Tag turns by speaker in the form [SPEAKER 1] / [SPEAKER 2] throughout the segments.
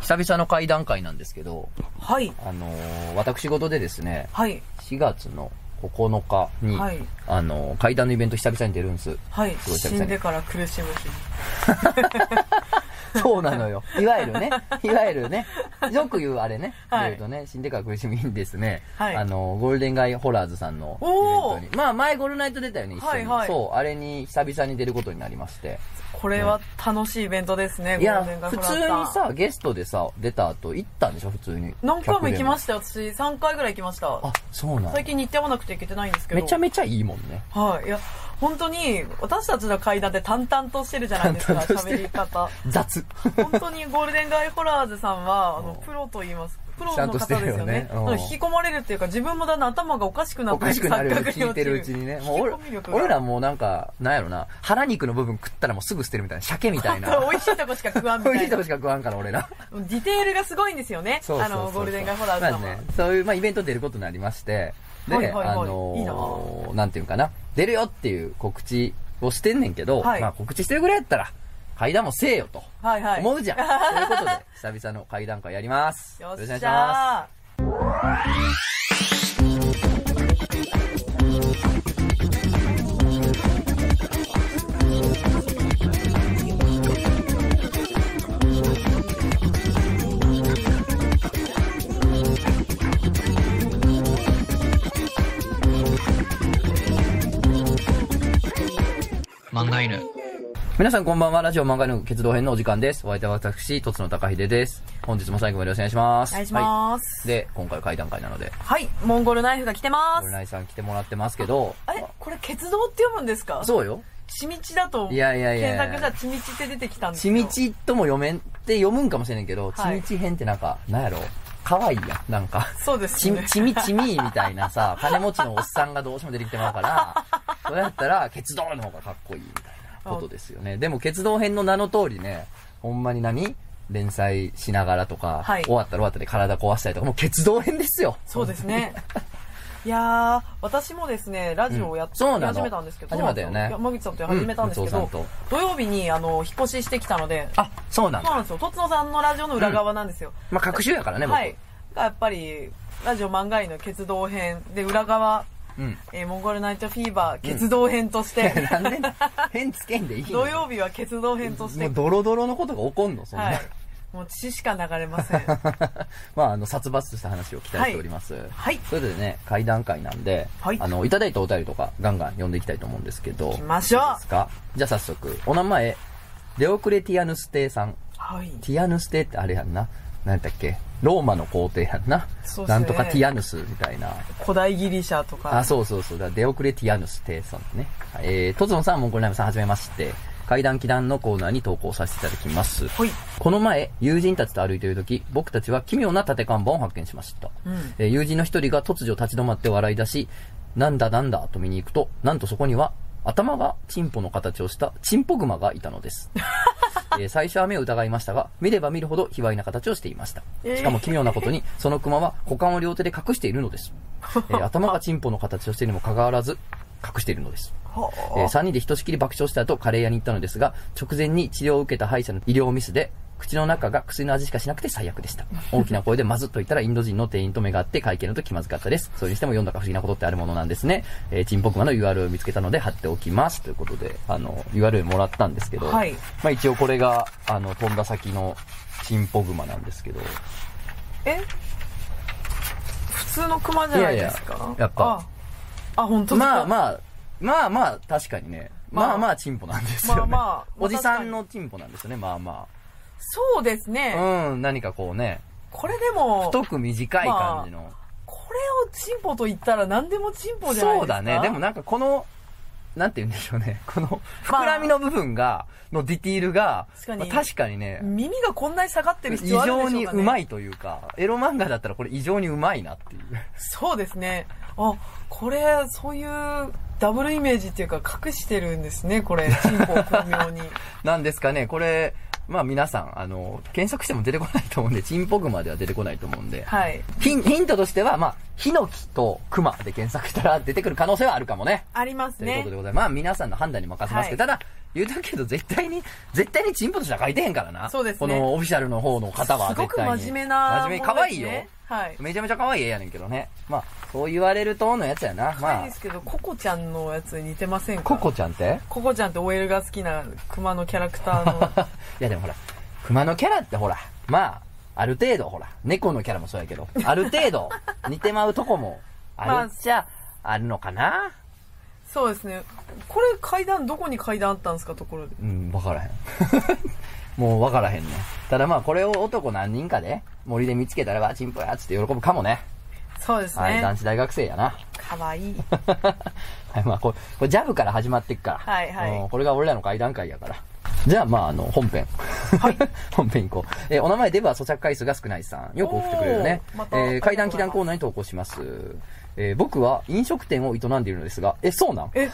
[SPEAKER 1] 久々の会談会なんですけど、
[SPEAKER 2] はい。
[SPEAKER 1] あのー私事でですね、
[SPEAKER 2] はい。
[SPEAKER 1] 4月の9日に、
[SPEAKER 2] はい
[SPEAKER 1] あのー会談のイベント久々に出るんです。
[SPEAKER 2] はい。
[SPEAKER 1] すごい久々に
[SPEAKER 2] 死んでから苦しむ日。
[SPEAKER 1] そうなのよ。いわゆるね、いわゆるね、よく言うあれね、
[SPEAKER 2] はい
[SPEAKER 1] 言うとね、死んでから苦しみにですね、
[SPEAKER 2] はい
[SPEAKER 1] あの、ゴールデンガイホラーズさんのイベントに、まあ前ゴールナイト出たよね、一緒に。
[SPEAKER 2] はいはい
[SPEAKER 1] そう、あれに久々に出ることになりまして。
[SPEAKER 2] これは楽しいイベントですね、
[SPEAKER 1] いや
[SPEAKER 2] ゴールデンガ、イ
[SPEAKER 1] 普通にさ、ゲストでさ、出た後行ったんでしょ、普通に。
[SPEAKER 2] 何回も行きま
[SPEAKER 1] し
[SPEAKER 2] したよ、私。3回ぐらい行きました。
[SPEAKER 1] あ、そうなん
[SPEAKER 2] 最近日程合わなくて行けてないんですけど。
[SPEAKER 1] めちゃめちゃいいもんね。
[SPEAKER 2] はい。いや、本当に、私たちの会談って淡々としてるじゃないですか、喋り方。
[SPEAKER 1] 雑。
[SPEAKER 2] 本当にゴールデンガイホラーズさんは、あの、プロと言います。プロの方ですよね。
[SPEAKER 1] よね
[SPEAKER 2] 引き込まれるっていうか、自分もだんだん頭がおかしくなって
[SPEAKER 1] おかしくなる聞いてるう
[SPEAKER 2] 陥
[SPEAKER 1] ちにね。もう俺らもうなんか、なんやろな、腹肉の部分食ったらもうすぐ捨てるみたいな、鮭みたいな。
[SPEAKER 2] 美味しいとこしか食わんみたいな
[SPEAKER 1] 美味しいとこ。しか食わんから、俺ら。
[SPEAKER 2] ディテールがすごいんですよね。あの、ゴールデンガイホラーズさんは。
[SPEAKER 1] まあね、そういう、まあ、イベント出ることになりまして、で、
[SPEAKER 2] はいはいはい
[SPEAKER 1] あのー
[SPEAKER 2] いいな
[SPEAKER 1] なんていうかな、出るよっていう告知をしてんねんけど、
[SPEAKER 2] はい
[SPEAKER 1] まあ告知してるぐらいやったら、階段もせえよと。
[SPEAKER 2] はいはい。
[SPEAKER 1] 思うじゃん。ということで、久々の階段会やります。
[SPEAKER 2] よっ
[SPEAKER 1] ろしくお願い
[SPEAKER 2] し
[SPEAKER 1] しま
[SPEAKER 2] ゃ
[SPEAKER 3] 漫画犬。
[SPEAKER 1] す。皆さんこんばんは、ラジオ漫画の決動編のお時間です。お相手は私、とつの高秀です。本日も最後までよろしくお願いします。
[SPEAKER 2] お願いし
[SPEAKER 1] は
[SPEAKER 2] ます。
[SPEAKER 1] い。で、今回階段会なので、
[SPEAKER 2] はい、モンゴルナイフが来てます。
[SPEAKER 1] オルナイさん来てもらってますけど、
[SPEAKER 2] あれこれ、鉄道って読むんですか？
[SPEAKER 1] そうよ。
[SPEAKER 2] ちみちだと、
[SPEAKER 1] いやいやいやいや
[SPEAKER 2] 検索したらちみちって出てきたんです
[SPEAKER 1] ち
[SPEAKER 2] よ。
[SPEAKER 1] みちとも読めんって読むんかもしれんけど、ち
[SPEAKER 2] はい
[SPEAKER 1] みち編ってなんか、なんやろかわいいやん、なんか。
[SPEAKER 2] そうですね。
[SPEAKER 1] ちちみちみみたいなさ、金持ちのおっさんがどうしても出てきてまうから、それやったら、鉄道の方がかっこいいみたいなことですよね。でも、鉄道編の名の通りね、ほんまに何連載しながらとか、
[SPEAKER 2] はい
[SPEAKER 1] 終わったら終わったで体壊したりとか、もう鉄道編ですよ。
[SPEAKER 2] そうですね。いやー、私もですね、ラジオをやっ、
[SPEAKER 1] うんそうなの
[SPEAKER 2] 始めたんですけど、
[SPEAKER 1] 始めたよね
[SPEAKER 2] 山口さんと始めたんですけど、
[SPEAKER 1] うん
[SPEAKER 2] 土曜日に、あの、引っ越ししてきたので、
[SPEAKER 1] あ、そうなんだ。
[SPEAKER 2] そうなんですよ。とつのさんのラジオの裏側なんですよ。
[SPEAKER 1] まあ、各種やからね、僕。
[SPEAKER 2] はい。がやっぱり、ラジオ漫画医の決動編で裏側、
[SPEAKER 1] うん。
[SPEAKER 2] えーモンゴルナイトフィーバー決動編として、
[SPEAKER 1] なんで、変つけんでいいの？
[SPEAKER 2] 土曜日は決動編として
[SPEAKER 1] もう、ドロドロのことが起こんの、そんな。
[SPEAKER 2] はい。もう血しか流れません。
[SPEAKER 1] まあ、あの、殺伐とした話を期待しております。
[SPEAKER 2] はい。
[SPEAKER 1] それでね、会談会なんで、
[SPEAKER 2] はい
[SPEAKER 1] あの、いただいたお便りとか、ガンガン読んでいきたいと思うんですけど。
[SPEAKER 2] 行きましょう
[SPEAKER 1] いいですか？じゃあ早速、お名前、レオクレティアヌス帝さん。
[SPEAKER 2] はい。
[SPEAKER 1] ティアヌス帝ってあれやんな。何やったっけ？ローマの皇帝やんな。
[SPEAKER 2] そうね
[SPEAKER 1] なんとかティアヌスみたいな。
[SPEAKER 2] 古代ギリシャとか。
[SPEAKER 1] あ、そうそうそう。だからデオクレティアヌス帝さんね。えー、トズノさん、モンゴルナイムさん、はじめまして。階段祈願のコーナーに投稿させていただきます。この前、友人たちと歩いている時、僕たちは奇妙な縦看板を発見しました。
[SPEAKER 2] うん。
[SPEAKER 1] えー友人の一人が突如立ち止まって笑い出し、なんだなんだと見に行くと、なんとそこには、頭がチンポの形をしたチンポグマがいたのです。えー最初は目を疑いましたが、見れば見るほど卑猥な形をしていました。
[SPEAKER 2] えー
[SPEAKER 1] しかも奇妙なことに、そのクマは股間を両手で隠しているのです。えー 頭がチンポの形をしているにもかかわらず、隠しているのです。
[SPEAKER 2] は
[SPEAKER 1] え3人でひとしきり爆笑した後、カレー屋に行ったのですが、直前に治療を受けた歯医者の医療ミスで、口の中が薬の味しかしなくて最悪でした。大きな声でまずっと言ったらインド人の店員と目が合って会計の時気まずかったです。それにしても読んだか不思議なことってあるものなんですね。えー、チンポクマの URL を見つけたので貼っておきます。ということで、あの、URL もらったんですけど、
[SPEAKER 2] はい
[SPEAKER 1] まあ一応これが、あの、飛んだ先のチンポグマなんですけど、
[SPEAKER 2] え？普通のクマじゃないですか？
[SPEAKER 1] いやいややっぱ
[SPEAKER 2] あ、あ本当だ。
[SPEAKER 1] まあまあ、まあまあ、確かにね。
[SPEAKER 2] まあ
[SPEAKER 1] まあまあ、チンポなんですよね。
[SPEAKER 2] まあまあ
[SPEAKER 1] おじさんのチンポなんですよね、まあま
[SPEAKER 2] そうですね。
[SPEAKER 1] あ。うん、何かこうね、
[SPEAKER 2] これでも、
[SPEAKER 1] 太く短い感じの。
[SPEAKER 2] これをチンポと言ったら何でもチンポじゃないですか。
[SPEAKER 1] そうだね。でもなんかこの、なんて言うんでしょうね。この、膨らみの部分が、のディティールが、
[SPEAKER 2] 確かに
[SPEAKER 1] まあ確かにね、
[SPEAKER 2] 耳がこんなに下がってる
[SPEAKER 1] 異
[SPEAKER 2] 必要あるでしか、ね、
[SPEAKER 1] 常にうまいというか、エロ漫画だったらこれ異常にうまいなっていう。
[SPEAKER 2] そうですね。あ、これ、そういうダブルイメージっていうか隠してるんですね、これ。チンポを巧妙に。
[SPEAKER 1] なんですかね、これ、まあ皆さん、あの、検索しても出てこないと思うんで、チンポグマでは出てこないと思うんで、
[SPEAKER 2] はい。
[SPEAKER 1] ヒンヒントとしては、まあ、ヒノキとクマで検索したら出てくる可能性はあるかもね。
[SPEAKER 2] ありますね
[SPEAKER 1] ということで。ございます。まあ皆さんの判断に任せますけど、
[SPEAKER 2] はい
[SPEAKER 1] ただ、言うたけど絶対に、絶対にチンポとしては書いてへんからな。
[SPEAKER 2] そうですね
[SPEAKER 1] このオフィシャルの方の方は
[SPEAKER 2] すごく
[SPEAKER 1] 絶対に。
[SPEAKER 2] 真面目な
[SPEAKER 1] 真面目、可愛いよ。
[SPEAKER 2] はい。
[SPEAKER 1] めちゃめちゃ可愛い絵やねんけどね。まあ、そう言われるとのやつやな。まあ
[SPEAKER 2] で、すけど、ココちゃんのやつに似てませんか？
[SPEAKER 1] ココちゃんって？
[SPEAKER 2] ココちゃんって OL が好きな熊のキャラクターの。
[SPEAKER 1] いやでもほら、熊のキャラってほら、まあ、ある程度ほら、猫のキャラもそうやけど、ある程度似てまうとこも あるっちゃあるのかな？
[SPEAKER 2] そうですね。これ階段、どこに階段あったんですか、ところで。
[SPEAKER 1] うん、わからへん。もうわからへんね。ただまあこれを男何人かで森で見つけたらわ、チンポやっつって喜ぶかもね。
[SPEAKER 2] そうです
[SPEAKER 1] はい、男
[SPEAKER 2] ね。
[SPEAKER 1] 子大学生やな。
[SPEAKER 2] かわいい。
[SPEAKER 1] はい、まあこれ、これジャブから始まっていくから。
[SPEAKER 2] はいはい
[SPEAKER 1] うんこれが俺らの会談会やから。じゃあまああの、本編。本編行こう。えーお名前デブは咀嚼回数が少ないさん。よく送ってくれるね
[SPEAKER 2] ま。た
[SPEAKER 1] えー、会談祈談コーナーに投稿します。えー僕は飲食店を営んでいるのですが、え、そうなん？
[SPEAKER 2] え、え、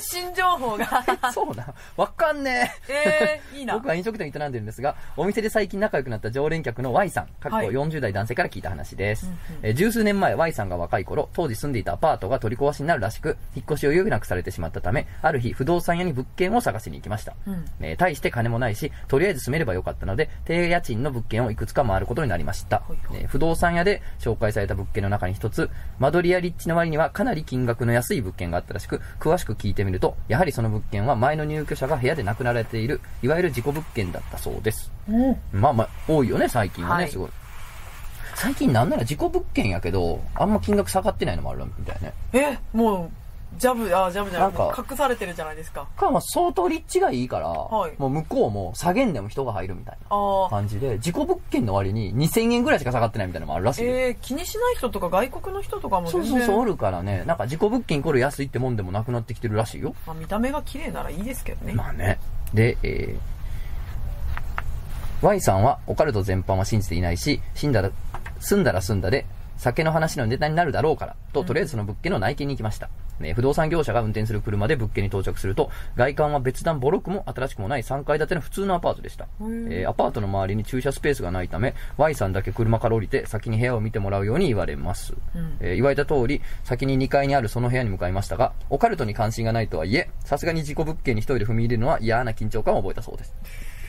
[SPEAKER 2] 新情報が。
[SPEAKER 1] そうなん？わかんねえ。
[SPEAKER 2] えー、いいな。
[SPEAKER 1] 僕は飲食店を営んでるんですが、お店で最近仲良くなった常連客の Y さん、かっこ
[SPEAKER 2] はい
[SPEAKER 1] 40代男性から聞いた話です。
[SPEAKER 2] うんうん
[SPEAKER 1] えー十数年前 Y さんが若い頃、当時住んでいたアパートが取り壊しになるらしく、引っ越しを余儀なくされてしまったため、ある日不動産屋に物件を探しに行きました。
[SPEAKER 2] うん
[SPEAKER 1] えー大して金もないし、とりあえず住めればよかったので、低家賃の物件をいくつか回ることになりました。
[SPEAKER 2] はいはい
[SPEAKER 1] えー不動産屋で紹介された物件の中に一つ、間取りや立地の割にはかなり金額の安い物件があったらしく、詳しく聞いてみると、やはりその物件は前の入居者が部屋で亡くなられている、いわゆる事故物件だったそうです。
[SPEAKER 2] うん
[SPEAKER 1] まあまあ、多いよね、最近はね、
[SPEAKER 2] はい
[SPEAKER 1] すごい。最近なんなら事故物件やけど、あんま金額下がってないのもあるみたいね。
[SPEAKER 2] え、もう、ジャブ、あ、ジャブじゃない。
[SPEAKER 1] なんか
[SPEAKER 2] もう隠されてるじゃないですか。
[SPEAKER 1] か、まあ相当立地がいいから、
[SPEAKER 2] はい
[SPEAKER 1] もう向こうも下げんでも人が入るみたいな。感じで、事故物件の割に2000円ぐらいしか下がってないみたいなのもあるらしいよ。
[SPEAKER 2] えー、気にしない人とか外国の人とかも
[SPEAKER 1] そうそうそう、おるからね、なんか事故物件イコール安いってもんでもなくなってきてるらしいよ。
[SPEAKER 2] まあ、見た目が綺麗ならいいですけどね。
[SPEAKER 1] まあね。で、えー、Y さんはオカルト全般は信じていないし、死んだら、住んだら住んだで、酒の話のネタになるだろうから、と、とりあえずその物件の内見に行きました。ね、不動産業者が運転する車で物件に到着すると、外観は別段ボロくも新しくもない3階建ての普通のアパートでした。えーアパートの周りに駐車スペースがないため、Y さんだけ車から降りて先に部屋を見てもらうように言われます。
[SPEAKER 2] うん
[SPEAKER 1] えー言われた通り、先に2階にあるその部屋に向かいましたが、オカルトに関心がないとはいえ、さすがに事故物件に一人で踏み入れるのは嫌な緊張感を覚えたそうです。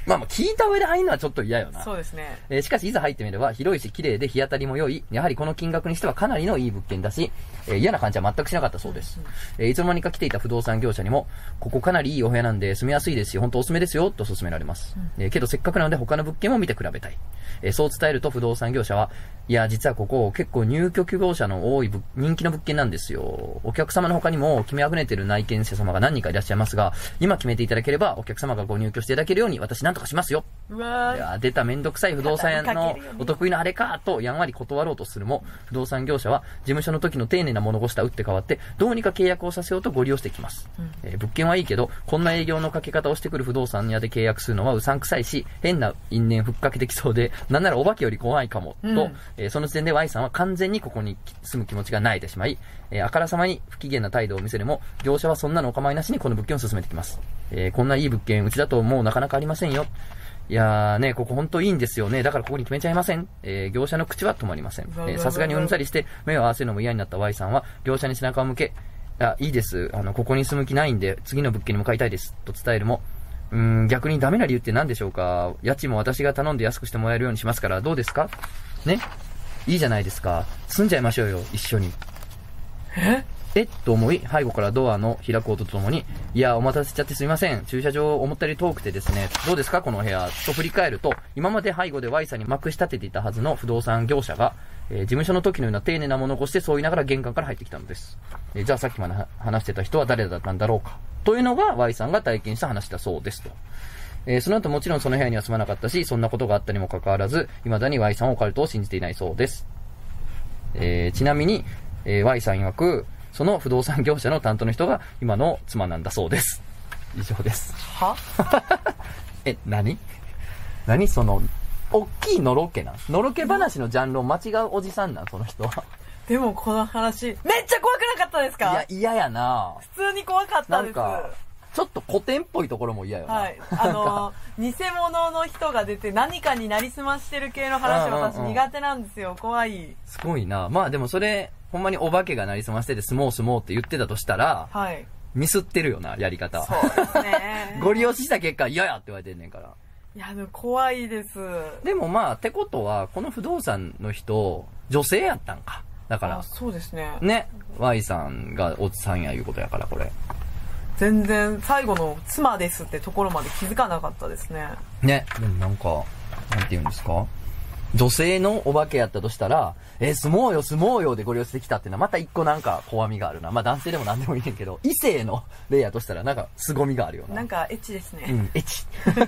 [SPEAKER 1] まあまあ、聞いた上で入るのはちょっと嫌よな。
[SPEAKER 2] そうですね。
[SPEAKER 1] えーしかし、いざ入ってみれば、広いし、綺麗で日当たりも良い、やはりこの金額にしてはかなりのいい物件だし、えー嫌な感じは全くしなかったそうです。えーいつの間にか来ていた不動産業者にも、ここかなりいいお部屋なんで住みやすいですし、本当おすすめですよ、と勧められます。えーけど、せっかくなので他の物件も見て比べたい。えーそう伝えると不動産業者は、いや、実はここ結構入居希望者の多い物人気の物件なんですよ。お客様の他にも決めあぐねてる内見者様が何人かいらっしゃいますが、今決めていただければお客様がご入居していただけるように私なんとかしますよ。
[SPEAKER 2] うわー
[SPEAKER 1] いや出ためんどくさい不動産屋のお得意のあれかとやんわり断ろうとするも、不動産業者は事務所の時の丁寧な物腰とは打って変わって、どうにか契約をさせようとご利用してきます。えー物件はいいけど、こんな営業のかけ方をしてくる不動産屋で契約するのはうさんくさいし、変な因縁ふっかけてきそうで、なんならお化けより怖いかも、と、
[SPEAKER 2] うん
[SPEAKER 1] えーその時点で Y さんは完全にここに住む気持ちがないでしまい、えーあからさまに不機嫌な態度を見せるも、業者はそんなのお構いなしにこの物件を進めてきます。えーこんないい物件、うちだともうなかなかありませんよ。いやーね、ここ本当いいんですよね。だからここに決めちゃいません。えー業者の口は止まりません。さすがにうんざりして目を合わせるのも嫌になった Y さんは、業者に背中を向け、あ、いいです。あの、ここに住む気ないんで、次の物件に向かいたいです。と伝えるも、うーん、逆にダメな理由って何でしょうか家賃も私が頼んで安くしてもらえるようにしますから、どうですか？ね？いいじゃないですか。住んじゃいましょうよ、一緒に。
[SPEAKER 2] え？
[SPEAKER 1] えっと思い、背後からドアの開く音とともに、いや、お待たせしちゃってすみません。駐車場思ったより遠くてですね、どうですかこの部屋。と振り返ると、今まで背後で Y さんにまくし立てていたはずの不動産業者が、えー事務所の時のような丁寧な物腰でそう言いながら玄関から入ってきたのです。えーじゃあさっきまで話してた人は誰だったんだろうか。というのが Y さんが体験した話だそうですと。えーその後もちろんその部屋には住まなかったし、そんなことがあったにもかかわらず、未だに Y さんはオカルトを信じていないそうです。えーちなみに、えー Y さん曰く、その不動産業者の担当の人が今の妻なんだそうです。以上です。
[SPEAKER 2] は？
[SPEAKER 1] え、何？何？その、大きいのろけなん？のろけ話のジャンルを間違うおじさんなん？その人は。
[SPEAKER 2] でもこの話、めっちゃ怖くなかったですか？
[SPEAKER 1] いや、嫌やな
[SPEAKER 2] 普通に怖かったです。
[SPEAKER 1] なんか、ちょっと古典っぽいところも嫌よな。
[SPEAKER 2] はい。あのー、偽物の人が出て何かになりすましてる系の話
[SPEAKER 1] うんうんうん
[SPEAKER 2] 私苦手なんですよ。怖い。
[SPEAKER 1] すごいなまあでもそれ、ほんまにお化けがなりすましてて、相撲相撲って言ってたとしたら、
[SPEAKER 2] はい。
[SPEAKER 1] ミスってるよな、やり方。
[SPEAKER 2] そうですね。
[SPEAKER 1] ご利用しした結果、嫌やって言われてんねんから。
[SPEAKER 2] いや、でも怖いです。
[SPEAKER 1] でもまあ、ってことは、この不動産の人、女性やったんか。だか
[SPEAKER 2] あ
[SPEAKER 1] ら、
[SPEAKER 2] そうですね。
[SPEAKER 1] ね、Y さんがおっさんやいうことやから、これ。
[SPEAKER 2] 全然、最後の妻ですってところまで気づかなかったですね。
[SPEAKER 1] ね、でもなんか、なんて言うんですか？女性のお化けやったとしたら、え、相撲よ、相撲よでご利用してきたっていうのは、また一個なんか怖みがあるな。まあ男性でも何でもいいねんけど、異性の例やとしたら、なんか凄みがあるよな。
[SPEAKER 2] なんか、エッチですね。
[SPEAKER 1] うん、エッチ。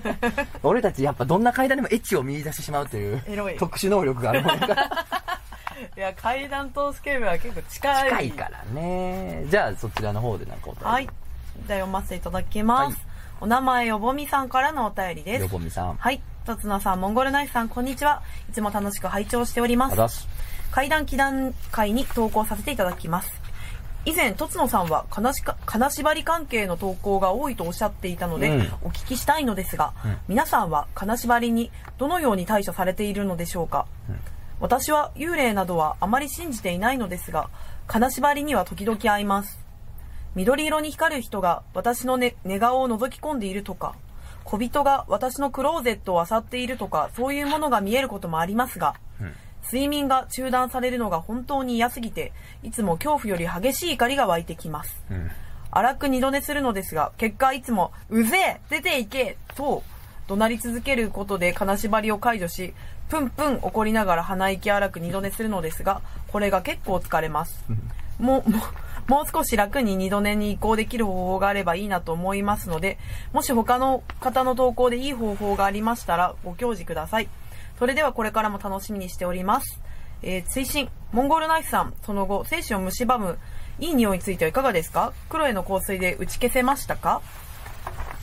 [SPEAKER 1] 俺たちやっぱどんな階段でもエッチを見出してしまうという、特殊能力があるもんやから。
[SPEAKER 2] いや、階段とスケールは結構近い。
[SPEAKER 1] 近いからね。じゃあそちらの方でなんかお便り。
[SPEAKER 2] はい。じゃあ読ませていただきます。
[SPEAKER 1] はい
[SPEAKER 2] お名前、よぼみさんからのお便りです
[SPEAKER 1] よ。ぼみさん。
[SPEAKER 2] はい。とつのさん、モンゴルナイフさん、こんにちは。いつも楽しく拝聴しております。
[SPEAKER 1] す。
[SPEAKER 2] 階段祈願会に投稿させていただきます。以前、とつのさんは金しか、金縛り関係の投稿が多いとおっしゃっていたので、
[SPEAKER 1] うん
[SPEAKER 2] お聞きしたいのですが、
[SPEAKER 1] うん
[SPEAKER 2] 皆さんは金縛りにどのように対処されているのでしょうか、私は幽霊などはあまり信じていないのですが、金縛りには時々会います。緑色に光る人が私の、ね、寝顔を覗き込んでいるとか、小人が私のクローゼットを漁っているとか、そういうものが見えることもありますが、睡眠が中断されるのが本当に嫌すぎて、いつも恐怖より激しい怒りが湧いてきます。
[SPEAKER 1] うん。
[SPEAKER 2] 荒く二度寝するのですが、結果いつも、うぜえ出て行けと、怒鳴り続けることで金縛りを解除し、プンプン怒りながら鼻息荒く二度寝するのですが、これが結構疲れます。もう、もう、もう少し楽に二度寝に移行できる方法があればいいなと思いますので、もし他の方の投稿でいい方法がありましたら、ご教示ください。それではこれからも楽しみにしております。えー、追伸、モンゴルナイフさん、その後、精子を蝕む、いい匂いについてはいかがですか？黒への香水で打ち消せましたか？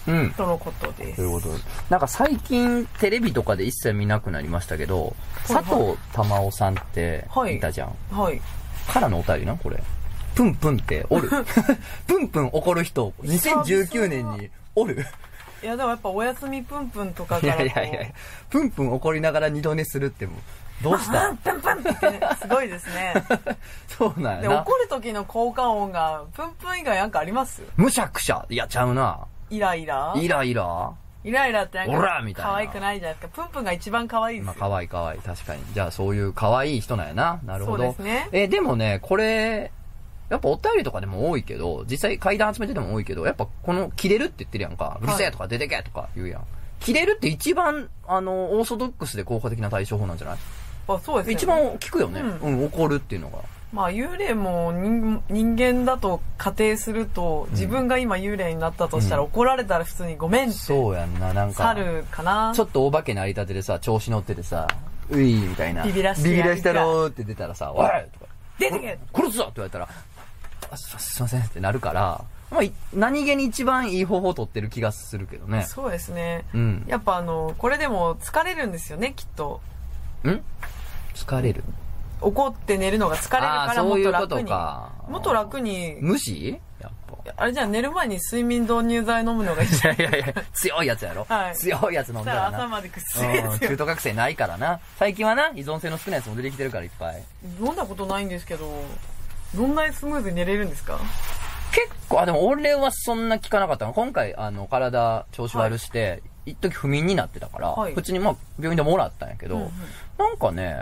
[SPEAKER 1] うん。
[SPEAKER 2] とのことです。
[SPEAKER 1] ということでなんか最近テレビとかで一切見なくなりましたけど、
[SPEAKER 2] はいはい
[SPEAKER 1] 佐藤珠緒さんって
[SPEAKER 2] はい
[SPEAKER 1] いたじゃん。
[SPEAKER 2] はい。
[SPEAKER 1] からのお便りな、これ。プンプンっておる。プンプン怒る人、2019年におる。
[SPEAKER 2] いや、でもやっぱおやすみぷんぷんとか
[SPEAKER 1] い
[SPEAKER 2] からこう。
[SPEAKER 1] やいやいやプンプン怒りながら二度寝するってもう、どうした？
[SPEAKER 2] あプンプンってねすごいですね。
[SPEAKER 1] そうなん
[SPEAKER 2] で、
[SPEAKER 1] やな
[SPEAKER 2] 怒。る時の効果音が、プンプン以外なんかあります？
[SPEAKER 1] むしゃくしゃ。いや、ちゃうな。
[SPEAKER 2] イライラ？
[SPEAKER 1] イライラ。
[SPEAKER 2] イライラってなんか、
[SPEAKER 1] オラみたいな
[SPEAKER 2] 可愛くないじゃないですか。プンプンが一番可愛いです
[SPEAKER 1] まあ、
[SPEAKER 2] よ。
[SPEAKER 1] かわいいかわいい。確かに。じゃあ、そういう可愛い人なんやな。なるほど。
[SPEAKER 2] そうですね
[SPEAKER 1] え、でもね、これ、やっぱお便りとかでも多いけど、実際階段集めてても多いけど、やっぱこの、切れるって言ってるやんか。うるせえとか出てけとか言うやん。切れるって一番、あの、オーソドックスで効果的な対処法なんじゃない？
[SPEAKER 2] あそうですね。
[SPEAKER 1] 一番聞くよね。
[SPEAKER 2] う
[SPEAKER 1] うん、怒るっていうのが。
[SPEAKER 2] まあ幽霊も人人間だと仮定すると、自分が今幽霊になったとしたら、
[SPEAKER 1] うん
[SPEAKER 2] 怒られたら普通にごめんって
[SPEAKER 1] そうやんな、なんか。
[SPEAKER 2] 去るかな。
[SPEAKER 1] ちょっとお化けなりたてでさ、調子乗っててさ、ういみたいな。
[SPEAKER 2] ビビらして
[SPEAKER 1] ビビらしたろーって出たらさ、おいとか。
[SPEAKER 2] 出てけ
[SPEAKER 1] 殺すぞって言われたら、あすすいませんってなるから、まあ、い何気に一番いい方法を取ってる気がするけどね。
[SPEAKER 2] そうですね。
[SPEAKER 1] うん。
[SPEAKER 2] やっぱあの、これでも疲れるんですよね、きっと。
[SPEAKER 1] ん？疲れる？
[SPEAKER 2] 怒って寝るのが疲れるからもっ
[SPEAKER 1] そういうこと
[SPEAKER 2] と楽に。
[SPEAKER 1] か。
[SPEAKER 2] もっと楽に、
[SPEAKER 1] 無視？やっぱ。
[SPEAKER 2] あれじゃあ寝る前に睡眠導入剤飲むのがいいじゃん。
[SPEAKER 1] いやいやいや、強いやつやろ。
[SPEAKER 2] はい
[SPEAKER 1] 強いやつ飲んだらな。
[SPEAKER 2] 朝までぐっすりで
[SPEAKER 1] うん
[SPEAKER 2] すよ
[SPEAKER 1] 中。途覚醒ないからな。最近はな、依存性の少ないやつも出てきてるからいっぱい。
[SPEAKER 2] 飲んだことないんですけど、どんなにスムーズに寝れるんですか？
[SPEAKER 1] 結構、あ、でも俺はそんな効かなかったの。今回、あの、体調子悪して、一時不眠になってたから、
[SPEAKER 2] はい
[SPEAKER 1] 普通にまあ、病院でもらったんやけど、
[SPEAKER 2] うんうん
[SPEAKER 1] なんかね、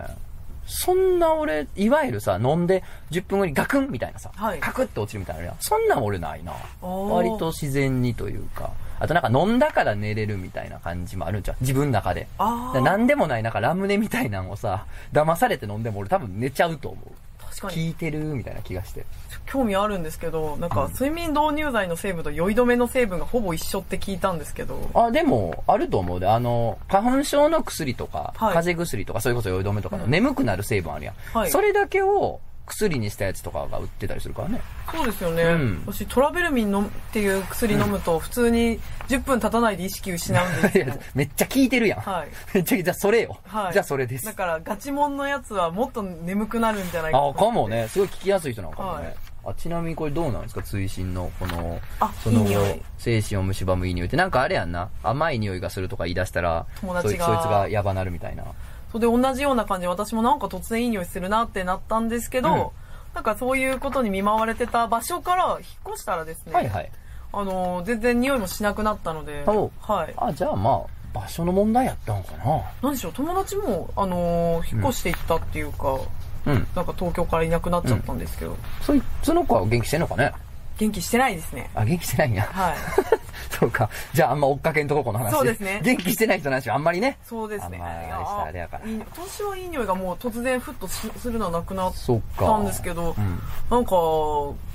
[SPEAKER 1] そんな俺、いわゆるさ、飲んで10分後にガクンみたいなさ、
[SPEAKER 2] はい
[SPEAKER 1] カクって落ちるみたいなやんそんなん俺ないな。割と自然にというか、あとなんか飲んだから寝れるみたいな感じもあるんちゃう自分の中で。
[SPEAKER 2] ああ。
[SPEAKER 1] だから何でもないなんかラムネみたいなのをさ、騙されて飲んでも俺多分寝ちゃうと思う。
[SPEAKER 2] 確かに。
[SPEAKER 1] 聞いてるみたいな気がして。
[SPEAKER 2] 興味あるんですけど、なんか
[SPEAKER 1] うん
[SPEAKER 2] 睡眠導入剤の成分と酔い止めの成分がほぼ一緒って聞いたんですけど。
[SPEAKER 1] あ、でも、あると思うで。あの、花粉症の薬とか、
[SPEAKER 2] はい
[SPEAKER 1] 風邪薬とか、それこそ酔い止めとかの
[SPEAKER 2] うん
[SPEAKER 1] 眠くなる成分あるやん。
[SPEAKER 2] はい
[SPEAKER 1] それだけを薬にしたやつとかが売ってたりするからね。
[SPEAKER 2] そうですよね。
[SPEAKER 1] うん
[SPEAKER 2] 私トラベルミンのっていう薬飲むと普通に10分経たないで意識失うんですよ。
[SPEAKER 1] めっちゃ効いてるやん。
[SPEAKER 2] はい。
[SPEAKER 1] めっちゃ、じゃあそれよ。
[SPEAKER 2] はい。
[SPEAKER 1] じゃあそれです
[SPEAKER 2] だ。からガチモンのやつはもっと眠くなるんじゃないか
[SPEAKER 1] あ、かもね。すごい聞きやすい人なのかもね。
[SPEAKER 2] はい
[SPEAKER 1] あちなみにこれどうなんですか？追伸の、この、
[SPEAKER 2] あ
[SPEAKER 1] その精神を蝕むいい匂いって、なんかあれやんな。甘い匂いがするとか言い出したら、
[SPEAKER 2] 友達が
[SPEAKER 1] そいそいつがやばなるみたいな。
[SPEAKER 2] それで同じような感じで私もなんか突然いい匂いするなってなったんですけど、なんかそういうことに見舞われてた場所から引っ越したらですね、
[SPEAKER 1] はいはい。
[SPEAKER 2] あのー全然匂いもしなくなったので、はい。
[SPEAKER 1] あ、じゃあまあ、場所の問題やったのかな。
[SPEAKER 2] 何でしょう、友達も、あのー引っ越していったっていうか、
[SPEAKER 1] うん。
[SPEAKER 2] なんか東京からいなくなっちゃったんですけど、
[SPEAKER 1] そいつの子は元気してんのかね？
[SPEAKER 2] 元気してないですね。
[SPEAKER 1] あ、元気してないんや。
[SPEAKER 2] はい。
[SPEAKER 1] そうか。じゃああんま追っかけんとこ、この話。
[SPEAKER 2] そうですね
[SPEAKER 1] 元気してない人の話はあんまりね。
[SPEAKER 2] そうですね。
[SPEAKER 1] あんまりあれしたらあれやから
[SPEAKER 2] いい私はいい匂いがもう突然ふっとしするのはなくなっ。たんですけど、
[SPEAKER 1] うん。
[SPEAKER 2] なんか、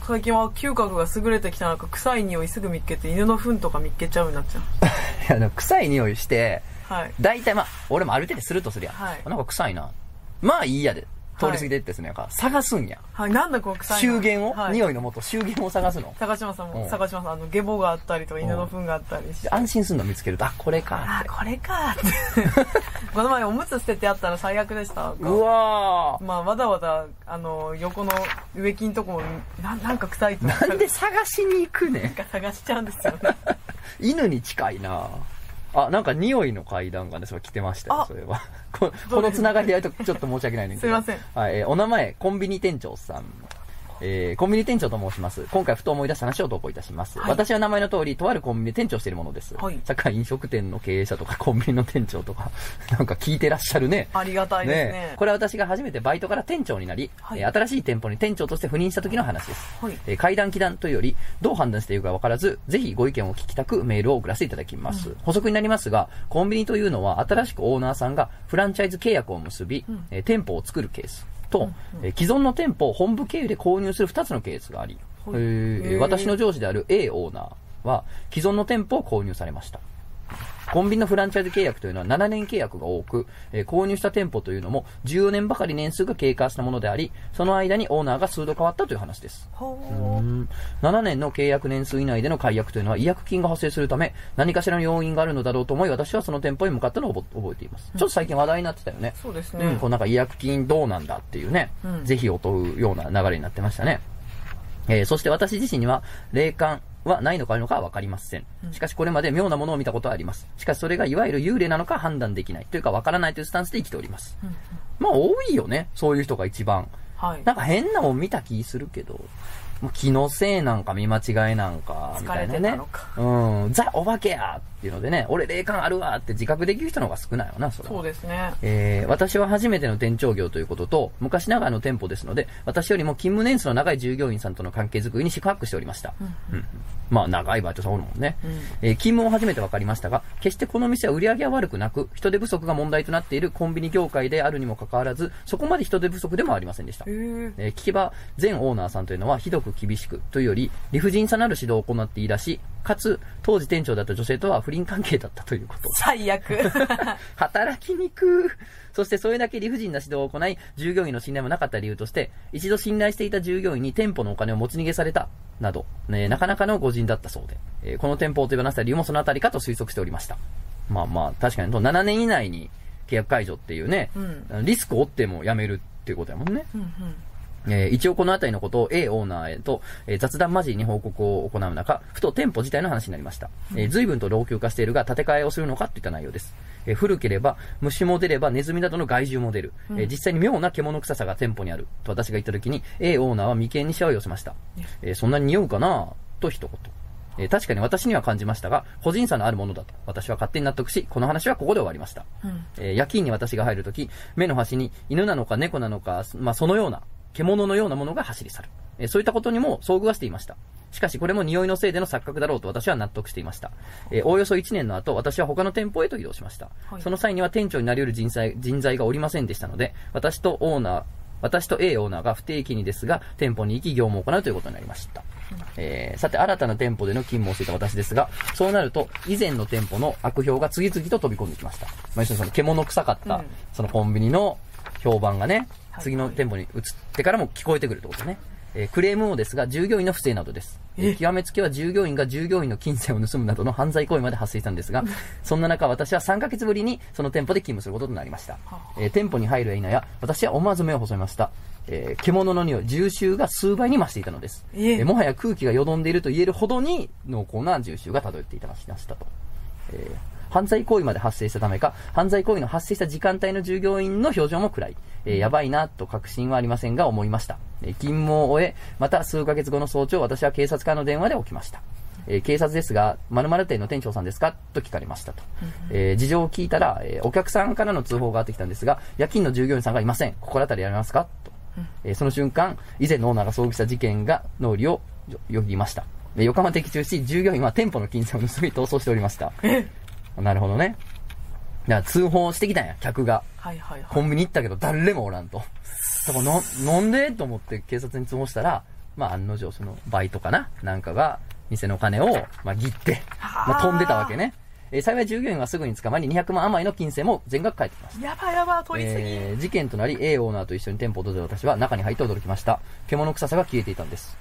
[SPEAKER 2] 最近は嗅覚が優れてきたなんか臭い匂いすぐ見っけて犬の糞とか見っけちゃうようになっちゃう。
[SPEAKER 1] いや、臭い匂いして、
[SPEAKER 2] はい。
[SPEAKER 1] 大体まあ、俺もある程度するとするやん。
[SPEAKER 2] はい
[SPEAKER 1] なんか臭いな。まあいいやで。通り過ぎてってすねやから、探すんや。
[SPEAKER 2] はい、なんだこの臭いの
[SPEAKER 1] 周源を、
[SPEAKER 2] はい、
[SPEAKER 1] 匂いのもと周源を探すの？
[SPEAKER 2] 高島さん
[SPEAKER 1] うん
[SPEAKER 2] も、高島さん、あの、ゲボがあったりとか、犬の糞があったりして。
[SPEAKER 1] で安心するの見つけると、あ、これか
[SPEAKER 2] あ
[SPEAKER 1] って。
[SPEAKER 2] これかって。この前おむつ捨ててあったら最悪でした。
[SPEAKER 1] うわ
[SPEAKER 2] まあ、わざわざ、あの、横の植木んとこも、ななんか臭いと
[SPEAKER 1] ーなんで探しに行くねん
[SPEAKER 2] なんか探しちゃうんですよね。
[SPEAKER 1] 犬に近いなあ、なんか匂いの階段がね、それ来てましたよ、
[SPEAKER 2] あ
[SPEAKER 1] それは。ここのつながりでやるとちょっと申し訳ないねんけど。
[SPEAKER 2] すいません
[SPEAKER 1] はい、えーお名前、コンビニ店長さん。えーコンビニ店長と申します。今回ふと思い出した話を投稿いたします。
[SPEAKER 2] はい
[SPEAKER 1] 私は名前の通り、とあるコンビニで店長をしているものです。
[SPEAKER 2] はい
[SPEAKER 1] さっきから飲食店の経営者とかコンビニの店長とか、なんか聞いてらっしゃるね。
[SPEAKER 2] ありがたいですね。
[SPEAKER 1] これは私が初めてバイトから店長になり、
[SPEAKER 2] はい
[SPEAKER 1] えー新しい店舗に店長として赴任した時の話です。
[SPEAKER 2] はい
[SPEAKER 1] えー階段気段というより、どう判断していいか分からず、ぜひご意見を聞きたくメールを送らせていただきます。補足になりますが、コンビニというのは新しくオーナーさんがフランチャイズ契約を結び、えー店舗を作るケースと、えー既存の店舗を本部経由で購入する2つのケースがあり、
[SPEAKER 2] はい
[SPEAKER 1] え私の上司である A オーナーは既存の店舗を購入されました。コンビニのフランチャイズ契約というのは7年契約が多く、えー購入した店舗というのも14年ばかり年数が経過したものであり、その間にオーナーが数度変わったという話です。
[SPEAKER 2] ほ
[SPEAKER 1] うーん7年の契約年数以内での解約というのは違約金が発生するため、何かしらの要因があるのだろうと思い、私はその店舗に向かったのを覚覚えています。ちょっと最近話題になってたよね。
[SPEAKER 2] そうですね。
[SPEAKER 1] うん、こうなんか違約金どうなんだっていうね、
[SPEAKER 2] うん
[SPEAKER 1] 是非を問うような流れになってましたね。えーそして私自身には霊感はないのかあるのかはわかりません。しかしこれまで妙なものを見たことはあります。しかしそれがいわゆる幽霊なのか判断できないというかわからないというスタンスで生きております。まあ多いよね、そういう人が一番。
[SPEAKER 2] はい。
[SPEAKER 1] なんか変なもん見た気するけど、もう気のせいなんか見間違いなんか、みたいなね。うん、ザ・お化けやっていうのでね、俺霊感あるわって自覚できる人の方が少ないよな、それは
[SPEAKER 2] そうですね。
[SPEAKER 1] えー私は初めての店長業ということと、昔ながらの店舗ですので、私よりも勤務年数の長い従業員さんとの関係づくりに四苦八苦しておりました。うんまあ、長いバイトさんおるもんね。
[SPEAKER 2] うん
[SPEAKER 1] えー勤務を初めて分かりましたが、決してこの店は売り上げは悪くなく、人手不足が問題となっているコンビニ業界であるにもかかわらず、そこまで人手不足でもありませんでした
[SPEAKER 2] へ。ー
[SPEAKER 1] えー聞けば、前オーナーさんというのはひどく厳しくというより、理不尽さなる指導を行っていらし、かつ、当時店長だった女性とは不倫関係だったということ。
[SPEAKER 2] 最悪。
[SPEAKER 1] 働きにくそしてそれだけ理不尽な指導を行い、従業員の信頼もなかった理由として、一度信頼していた従業員に店舗のお金を持ち逃げされた、など、ね、なかなかの誤人だったそうで、えーこの店舗を手放した理由もそのあたりかと推測しておりました。まあまあ、確かに、7年以内に契約解除っていうね、
[SPEAKER 2] うん
[SPEAKER 1] リスクを負ってもやめるっていうことやもんね。
[SPEAKER 2] うんうん
[SPEAKER 1] えー一応このあたりのことを A オーナーへと、えー雑談交じりに報告を行う中、ふと店舗自体の話になりました。えー随分と老朽化しているが、建て替えをするのかといった内容です。えー古ければ、虫も出ればネズミなどの害獣も出る。えー実際に妙な獣臭さが店舗にある。と私が言った時に、A オーナーは眉間にしわを寄せました。えーそんなに匂うかな？と一言。えー確かに私には感じましたが、個人差のあるものだと私は勝手に納得し、この話はここで終わりました。
[SPEAKER 2] うん
[SPEAKER 1] えー夜勤に私が入るとき、目の端に犬なのか猫なのか、まあ、そのような、獣のようなものが走り去る。えーそういったことにも遭遇はしていました。しかしこれも匂いのせいでの錯覚だろうと私は納得していました。えーおおよそ1年の後、私は他の店舗へと移動しました。
[SPEAKER 2] はい
[SPEAKER 1] その際には店長になり得る人材人材がおりませんでしたので、私とオーナー、私と A オーナーが不定期にですが、店舗に行き業務を行うということになりました。えーさて、新たな店舗での勤務をしていた私ですが、そうなると、以前の店舗の悪評が次々と飛び込んできました。まあ、要するにその獣臭かった、
[SPEAKER 2] うん
[SPEAKER 1] そのコンビニの評判がね、
[SPEAKER 2] はい
[SPEAKER 1] 次の店舗に移ってからも聞こえてくるってことね。えークレームもですが、従業員の不正などです。えー
[SPEAKER 2] え？
[SPEAKER 1] 極めつけは従業員が従業員の金銭を盗むなどの犯罪行為まで発生したんですが、そんな中、私は3ヶ月ぶりにその店舗で勤務することとなりました。えー店舗に入るや否や、私は思わず目を細めました。えー獣の匂い、重臭が数倍に増していたのです。
[SPEAKER 2] ええ
[SPEAKER 1] えーもはや空気がよどんでいると言えるほどに濃厚な重臭が漂っていたましたと。えー犯罪行為まで発生したためか、犯罪行為の発生した時間帯の従業員の表情も暗い。えーやばいなと確信はありませんが思いました。えー勤務を終え、また数ヶ月後の早朝、私は警察からの電話で起きました。えー警察ですが、〇〇店の店長さんですか？と聞かれましたと。えー事情を聞いたら、えーお客さんからの通報があってきたんですが、夜勤の従業員さんがいません。心当たりありますか？と。えーその瞬間、以前のオーナーが遭遇した事件が脳裏をよぎました。えー横浜的中し、従業員は店舗の金銭を盗み逃走しておりました。なるほどね。だから通報してきたんや、客が。
[SPEAKER 2] はいはいはい。
[SPEAKER 1] コンビニ行ったけど誰もおらんと。だからな、なんで？と思って警察に通報したら、まあ案の定そのバイトかな？なんかが店の金を、まあ、切って、まあ飛んでたわけね。えー幸い従業員はすぐに捕まり200万余りの金銭も全額返ってきました。
[SPEAKER 2] やばいやばい、取りすぎ。
[SPEAKER 1] えー事件となり A オーナーと一緒に店舗を訪れた私は中に入って驚きました。獣臭さが消えていたんです。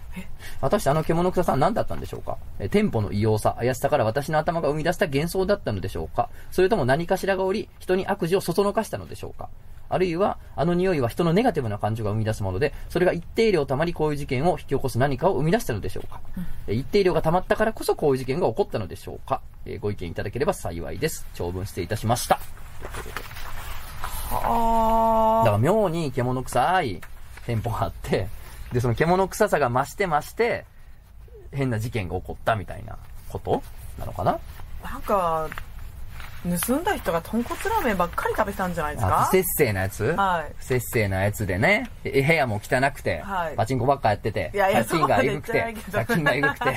[SPEAKER 1] 果たしてあの獣臭さは何だったんでしょうか、えー店舗の異様さ、怪しさから私の頭が生み出した幻想だったのでしょうか？それとも何かしらがおり、人に悪事をそそのかしたのでしょうか？あるいは、あの匂いは人のネガティブな感情が生み出すもので、それが一定量溜まりこういう事件を引き起こす何かを生み出したのでしょうか、えー一定量が溜まったからこそこういう事件が起こったのでしょうか、えーご意見いただければ幸いです。長文失礼いたしました。だ
[SPEAKER 2] あ
[SPEAKER 1] から妙に獣臭い店舗があって、で、その獣臭さが増して増して、変な事件が起こったみたいなことなのかな？
[SPEAKER 2] ー。なんか、盗んだ人が豚骨ラーメンばっかり食べてたんじゃないです
[SPEAKER 1] あ
[SPEAKER 2] か
[SPEAKER 1] 不節制なやつ？
[SPEAKER 2] はい。
[SPEAKER 1] 不節制なやつでね、え部屋も汚くて、
[SPEAKER 2] はい
[SPEAKER 1] パチンコばっかやってて、
[SPEAKER 2] いやいや
[SPEAKER 1] 借金がえぐくて借金がえぐくて、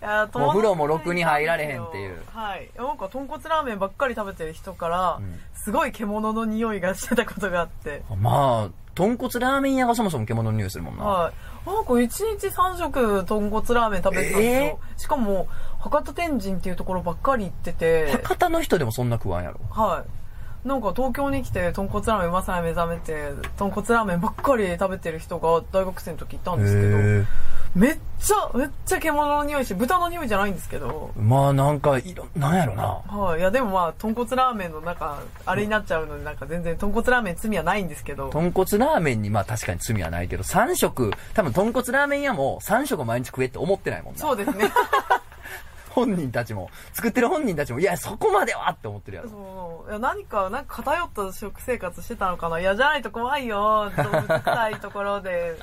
[SPEAKER 2] いや
[SPEAKER 1] もう風呂もろくに入られへんっていう
[SPEAKER 2] はい。なんか豚骨ラーメンばっかり食べてる人から、
[SPEAKER 1] ん
[SPEAKER 2] すごい獣の匂いがしてたことがあって。
[SPEAKER 1] まあ、豚骨ラーメン屋がそもそも獣の匂いするもんな。
[SPEAKER 2] はい。なんか一日3食豚骨ラーメン食べてたんですよ。しかも、博多天神っていうところばっかり行ってて、
[SPEAKER 1] 博多の人でもそんな食わんやろ。
[SPEAKER 2] はい。なんか東京に来て豚骨ラーメンうまさに目覚めて、豚骨ラーメンばっかり食べてる人が大学生の時いたんですけど、
[SPEAKER 1] へ
[SPEAKER 2] めっちゃ、めっちゃ獣の匂いして、豚の匂いじゃないんですけど、
[SPEAKER 1] ーまあなんか、いろ、なんやろな。
[SPEAKER 2] はい。いや、でもまあ、豚骨ラーメンの中、あれになっちゃうので、なんか全然豚骨ラーメン罪はないんですけど、
[SPEAKER 1] 豚骨ラーメンにまあ確かに罪はないけど、3食、多分豚骨ラーメン屋も3食毎日食えって思ってないもんな。
[SPEAKER 2] そうですね。
[SPEAKER 1] 本人たちも、作ってる本人たちも、いや、そこまではって思ってるやろ。
[SPEAKER 2] そういや何か、なんか偏った食生活してたのかな。いや、じゃないと怖いよ。動物臭いところで。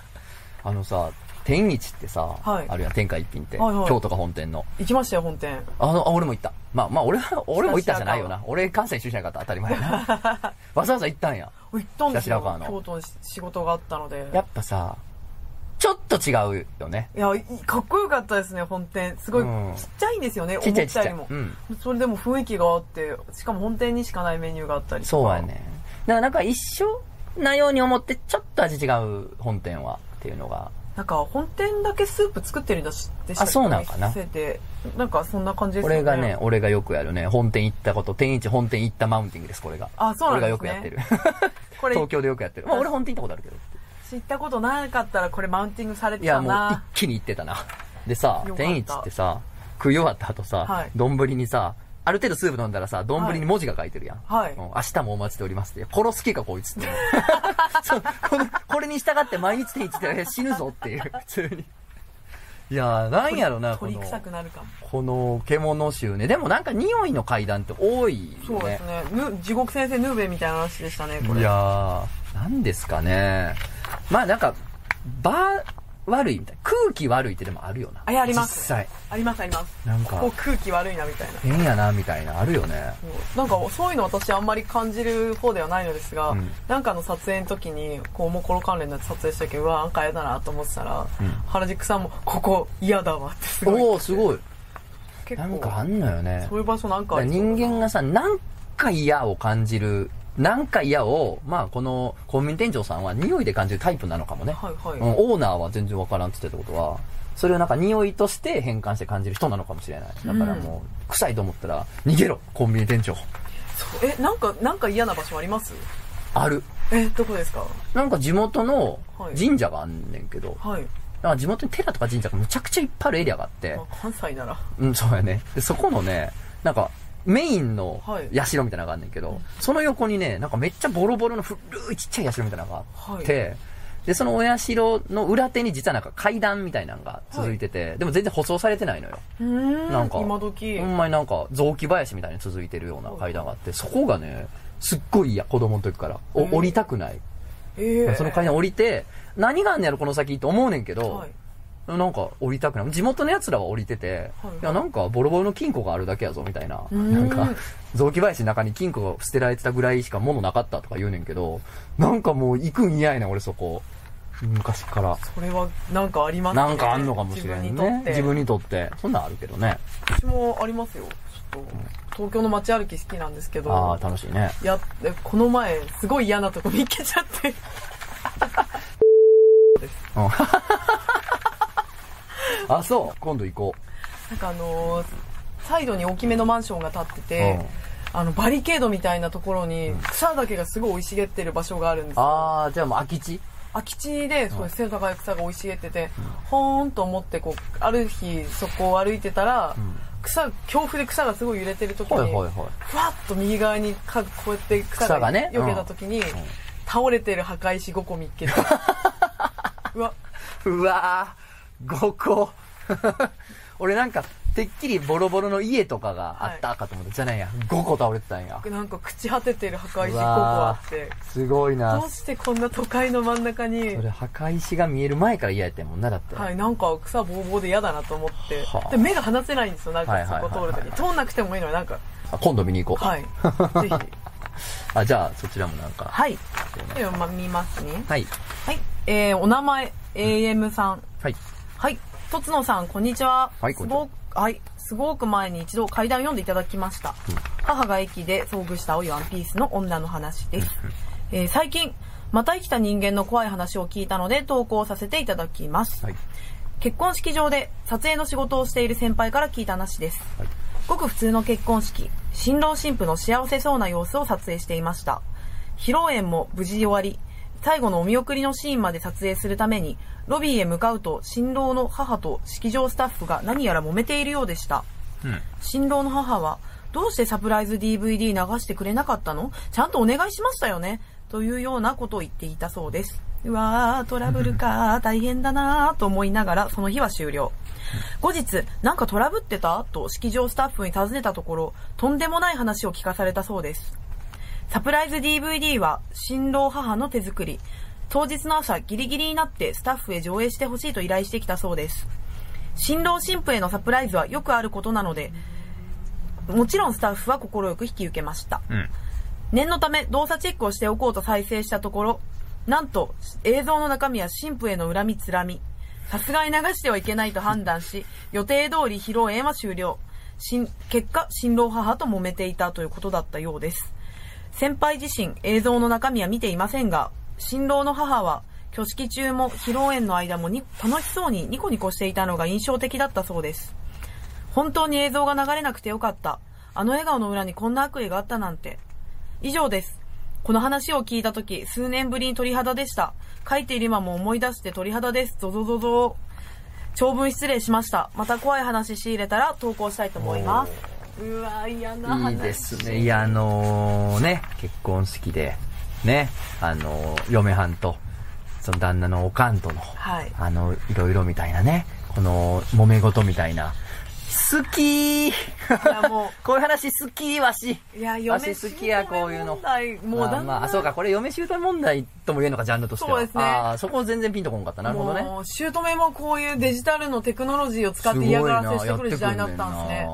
[SPEAKER 1] あのさ、天一ってさ、
[SPEAKER 2] はい
[SPEAKER 1] あるやん、天下一品って、
[SPEAKER 2] はいはい
[SPEAKER 1] 京都が本店の。
[SPEAKER 2] 行きましたよ、本店。
[SPEAKER 1] あの、あ、俺も行った。まあまあ、俺は、俺も行ったじゃないよな。俺関西出身やから当たり前やな。わざわざ行ったんや。
[SPEAKER 2] 行ったんですよ京都に仕事があったので。
[SPEAKER 1] やっぱさ、ちょっと違うよね。
[SPEAKER 2] いや、いかっこよかったですね、本店。すごい、
[SPEAKER 1] うん
[SPEAKER 2] ちっちゃいんですよね、
[SPEAKER 1] ちっちゃいちっちゃい。
[SPEAKER 2] 思ったよりも。
[SPEAKER 1] うん。
[SPEAKER 2] それでも雰囲気があって、しかも本店にしかないメニューがあったりとか
[SPEAKER 1] そうやね。だからなんか一緒なように思って、ちょっと味違う本店はっていうのが。
[SPEAKER 2] なんか本店だけスープ作ってるんだしでしたっけ？
[SPEAKER 1] あそうなんかな？
[SPEAKER 2] 店でなんかそんな感じですよね。
[SPEAKER 1] これがね、俺がよくやるね、本店行ったこと、天一本店行ったマウンティングです、これが。
[SPEAKER 2] あそうなんですね
[SPEAKER 1] 俺がよくやってる。
[SPEAKER 2] これ
[SPEAKER 1] 東京でよくやってる。まあ俺本店行ったことあるけど。
[SPEAKER 2] 知ったことなかったらこれマウンティングされて
[SPEAKER 1] いや、もう一
[SPEAKER 2] たな。
[SPEAKER 1] 気に行ってたな。でさ天一ってさ、食い終わった後さ
[SPEAKER 2] はい、
[SPEAKER 1] 丼、にさ、ある程度スープ飲んだらさ、丼に文字が書いてるやん。
[SPEAKER 2] はい
[SPEAKER 1] うん明日もお待ちしておりますって。殺す気かこいつって。このこれに従って毎日天一って死ぬぞっていう、普通に。いやー、なんやろな、この、
[SPEAKER 2] 鳥臭くなるかも。
[SPEAKER 1] この獣臭ね。でもなんか匂いの階段って多いよね
[SPEAKER 2] そうです。ね。ぬ地獄先生ヌーベみたいな話でしたね、これ。
[SPEAKER 1] いやー、なんですかね。まあなんか、場悪いみたいな。空気悪いってでもあるよな。
[SPEAKER 2] あいやあります
[SPEAKER 1] 実際。
[SPEAKER 2] ありますあります。
[SPEAKER 1] なんか
[SPEAKER 2] ここ空気悪いなみたいな。
[SPEAKER 1] 変やな、みたいな、あるよね。
[SPEAKER 2] なんかそういうの私あんまり感じる方ではないのですが、
[SPEAKER 1] うん
[SPEAKER 2] なんかの撮影の時にこうもうコロ関連の撮影したけどうわなんか嫌だなと思ってたら、原宿さんもここ嫌だわってすごい
[SPEAKER 1] おおすごい。
[SPEAKER 2] 結構
[SPEAKER 1] なんかあんのよね
[SPEAKER 2] そう。いう場所なんか
[SPEAKER 1] 人間がさ、なんか嫌を感じる、なんか嫌を、まあこのコンビニ店長さんは匂いで感じるタイプなのかもね。
[SPEAKER 2] はいはい、
[SPEAKER 1] うん、オーナーは全然わからんって言ってたことは、それをなんか匂いとして変換して感じる人なのかもしれない。だからもう、臭いと思ったら、逃げろコンビニ店長。
[SPEAKER 2] そうえなんかなんか嫌な場所あります？
[SPEAKER 1] ある。
[SPEAKER 2] えどこですか？
[SPEAKER 1] なんか地元の
[SPEAKER 2] はい
[SPEAKER 1] 神社があんねんけど、
[SPEAKER 2] はい、
[SPEAKER 1] なんか地元に寺とか神社がむちゃくちゃいっぱいあるエリアがあって
[SPEAKER 2] ま、あ、関西なら
[SPEAKER 1] うん、そうやね。で、そこのね、なんか、メインの
[SPEAKER 2] はい
[SPEAKER 1] 社みたいなのがあんねんけど、その横にね、なんかめっちゃボロボロの古いちっちゃい社みたいなのがあって、で、そのお社の裏手に実はなんか階段みたいなのが続いてて、でも全然舗装されてないのよ。なんか、
[SPEAKER 2] 今時、
[SPEAKER 1] ほんまになんか雑木林みたいに続いてるような階段があって、そこがね、すっごい嫌、子供の時から。お
[SPEAKER 2] うん
[SPEAKER 1] 降りたくない。
[SPEAKER 2] ええ
[SPEAKER 1] その階段降りて、何があんねやろこの先って思うねんけど、
[SPEAKER 2] はい。
[SPEAKER 1] なんか降りたくない。地元の奴らは降りてて、
[SPEAKER 2] はい
[SPEAKER 1] いやなんかボロボロの金庫があるだけやぞみたいな。なんか、雑木林の中に金庫が捨てられてたぐらいしか物なかったとか言うねんけど、なんかもう行くん嫌やねん俺そこ。昔から。
[SPEAKER 2] それはなんかありますね。
[SPEAKER 1] なんかあんのかもしれんね。自
[SPEAKER 2] 自分に
[SPEAKER 1] とって。そんなんあるけどね。
[SPEAKER 2] 私もありますよ。ちょっと、東京の街歩き好きなんですけど。
[SPEAKER 1] ああ、楽しいね。
[SPEAKER 2] いや、でこの前、すごい嫌なとこ見っけちゃって。
[SPEAKER 1] うん あ、そう。今度行こ
[SPEAKER 2] なんかあのーサイドに大きめのマンションが建って
[SPEAKER 1] う。
[SPEAKER 2] て、あの、バリケードみたいなところに、草だけがすごい生い茂ってる場所があるんですよ。
[SPEAKER 1] ああ、じゃあもう空き地？
[SPEAKER 2] 空き地で、そ背の高い草が生い茂ってて、ほーんと思って、こう、ある日、そこを歩いてたら、草、強風で草がすごい揺れてる時に、
[SPEAKER 1] はいはいはい。
[SPEAKER 2] ふわっと右側にかこうやって草が
[SPEAKER 1] ね
[SPEAKER 2] 避けた時に、倒れてる墓石5個見っけて。うわ。
[SPEAKER 1] うわー、5個。俺なんか、てっきりボロボロの家とかがあったかと思った。じゃないや。5個倒れてたんや。
[SPEAKER 2] なんか朽ち果ててる墓石5個あって
[SPEAKER 1] すごいな
[SPEAKER 2] どう。してこんな都会の真ん中に
[SPEAKER 1] それ墓石が見える前から嫌やったもんな、だって。
[SPEAKER 2] はい、なんか草ぼうぼうで嫌だなと思って
[SPEAKER 1] はあ
[SPEAKER 2] で目が離せないんですよなんかそこ通る時通んなくてもいいのになんか
[SPEAKER 1] あ今度見に行こう。
[SPEAKER 2] はい ぜひ
[SPEAKER 1] あ、じゃあ、そちらもなんか。
[SPEAKER 2] はいではまあ見ますね
[SPEAKER 1] はい。
[SPEAKER 2] はいえー、お名前 AM さん
[SPEAKER 1] はい。
[SPEAKER 2] はい。とつのさん、こんにちは。
[SPEAKER 1] はい
[SPEAKER 2] すごく、はい。すごく前に一度階段を読んでいただきました。母が駅で遭遇した青いワンピースの女の話です。えー最近、また生きた人間の怖い話を聞いたので投稿させていただきます。
[SPEAKER 1] はい。
[SPEAKER 2] 結婚式場で撮影の仕事をしている先輩から聞いた話です。
[SPEAKER 1] はい
[SPEAKER 2] ごく普通の結婚式、新郎新婦の幸せそうな様子を撮影していました。披露宴も無事終わり、最後のお見送りのシーンまで撮影するために、ロビーへ向かうと新郎の母と式場スタッフが何やら揉めているようでした。
[SPEAKER 1] うん。
[SPEAKER 2] 新郎の母は、どうしてサプライズ DVD 流してくれなかったの？ちゃんとお願いしましたよねというようなことを言っていたそうです。うわー、トラブルか、大変だなーと思いながら、その日は終了。後日、なんかトラブってた？と式場スタッフに尋ねたところ、とんでもない話を聞かされたそうです。サプライズ DVD は新郎母の手作り。当日の朝ギリギリになってスタッフへ上映してほしいと依頼してきたそうです。新郎新婦へのサプライズはよくあることなので、もちろんスタッフは快く引き受けました。
[SPEAKER 1] うん。
[SPEAKER 2] 念のため動作チェックをしておこうと再生したところ、なんと映像の中身は新婦への恨みつらみ。さすがに流してはいけないと判断し、予定通り披露宴は終了。新結果、新郎母と揉めていたということだったようです。先輩自身映像の中身は見ていませんが、新郎の母は挙式中も披露宴の間もに楽しそうにニコニコしていたのが印象的だったそうです。本当に映像が流れなくてよかった。あの笑顔の裏にこんな悪意があったなんて。以上です。この話を聞いたとき、数年ぶりに鳥肌でした。書いている今も思い出して鳥肌です。ゾゾゾゾ。長文失礼しました。また怖い話仕入れたら投稿したいと思います。うわ嫌な話。
[SPEAKER 1] いいですね。いや、あのね、結婚式で、ね、あの嫁はんと、その旦那のおかんとの、
[SPEAKER 2] はい。
[SPEAKER 1] あの、いろいろみたいなね、この、揉め事みたいな。好きー
[SPEAKER 2] いやも
[SPEAKER 1] こういう話好きわし。
[SPEAKER 2] いや、
[SPEAKER 1] わ
[SPEAKER 2] 嫁
[SPEAKER 1] し好きや、こういうの。
[SPEAKER 2] もうだんだん
[SPEAKER 1] あまあ、あそうか、これ嫁姑問題とも言えるのか、ジャンルとしては。
[SPEAKER 2] そうですね
[SPEAKER 1] ああ、そこ全然ピンとこんかった。なるほどね。
[SPEAKER 2] もう、姑もこういうデジタルのテクノロジーを使って嫌がらせしてくる時代になったんですね。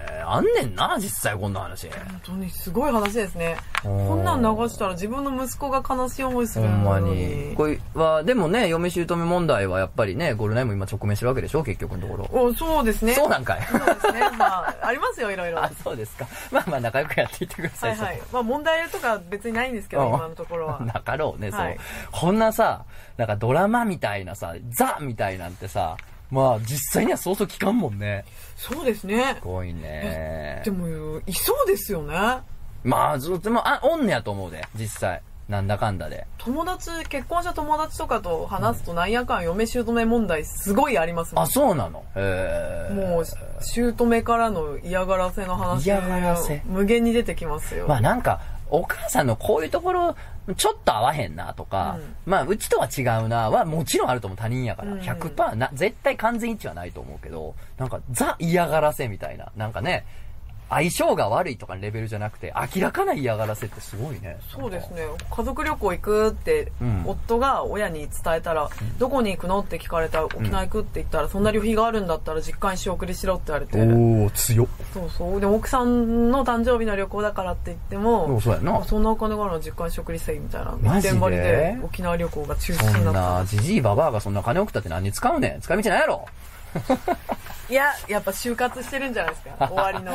[SPEAKER 1] すあんねんな、実際こんな話。
[SPEAKER 2] 本当にすごい話ですね。こんなん流したら自分の息子が悲しい思いする
[SPEAKER 1] ほんま
[SPEAKER 2] の
[SPEAKER 1] に。
[SPEAKER 2] に。
[SPEAKER 1] これは、でもね、嫁姑問題はやっぱりね、ゴールナイも今直面してるわけでしょ、結局のところ。
[SPEAKER 2] おそうですね。
[SPEAKER 1] そうなんかい。
[SPEAKER 2] そうですね。まあ、ありますよ、いろいろ。
[SPEAKER 1] あ、そうですか。まあまあ仲良くやっていってくださ。
[SPEAKER 2] はいいはい。まあ問題とか別にないんですけど、
[SPEAKER 1] うん
[SPEAKER 2] 今のところは。
[SPEAKER 1] なかろうね、そう。
[SPEAKER 2] はい
[SPEAKER 1] こんなさ、なんかドラマみたいなさ、ザみたいなんてさ、まあ実際にはそうそう聞かんもんね。
[SPEAKER 2] そうですね
[SPEAKER 1] す。ごいね
[SPEAKER 2] で。も、いそうですよね。
[SPEAKER 1] まあずっと、まあ、あおんねやと思うで、実際。なんだかんだで。
[SPEAKER 2] 友達、結婚した友達とかと話すとなんやかん嫁姑問題すごいありますもん
[SPEAKER 1] あ、そうなの？へえ。
[SPEAKER 2] もう、姑からの嫌がらせの話
[SPEAKER 1] 嫌がらせ
[SPEAKER 2] 無限に出てきますよ。
[SPEAKER 1] まあなんか、お母さんのこういうところ、ちょっと合わへんなとか、
[SPEAKER 2] うん
[SPEAKER 1] まあうちとは違うなはもちろんあると思う他人やから。
[SPEAKER 2] うん
[SPEAKER 1] 100%な、絶対完全一致はないと思うけど、なんかザ嫌がらせみたいな。なんかね、相性が悪いとかのレベルじゃなくて、明らかな嫌がらせってすごいね。
[SPEAKER 2] そうですね。家族旅行行くって、
[SPEAKER 1] うん。
[SPEAKER 2] 夫が親に伝えたら、どこに行くのって聞かれたら沖縄行くって言ったら、そんな旅費があるんだったら実家に仕送りしろって言われて。
[SPEAKER 1] おー、強っ。
[SPEAKER 2] そうそう。でも奥さんの誕生日の旅行だからって言っても
[SPEAKER 1] そうそうやな。
[SPEAKER 2] あそんなお金があるの実家に仕送りせいみたいな
[SPEAKER 1] マジで？
[SPEAKER 2] 一点張りで沖縄旅行が中止
[SPEAKER 1] そん
[SPEAKER 2] になった
[SPEAKER 1] な、じじいばばあがそんな金送ったって何に使うねん。使い道ないやろ。
[SPEAKER 2] いややっぱ就活してるんじゃないですか 終わりの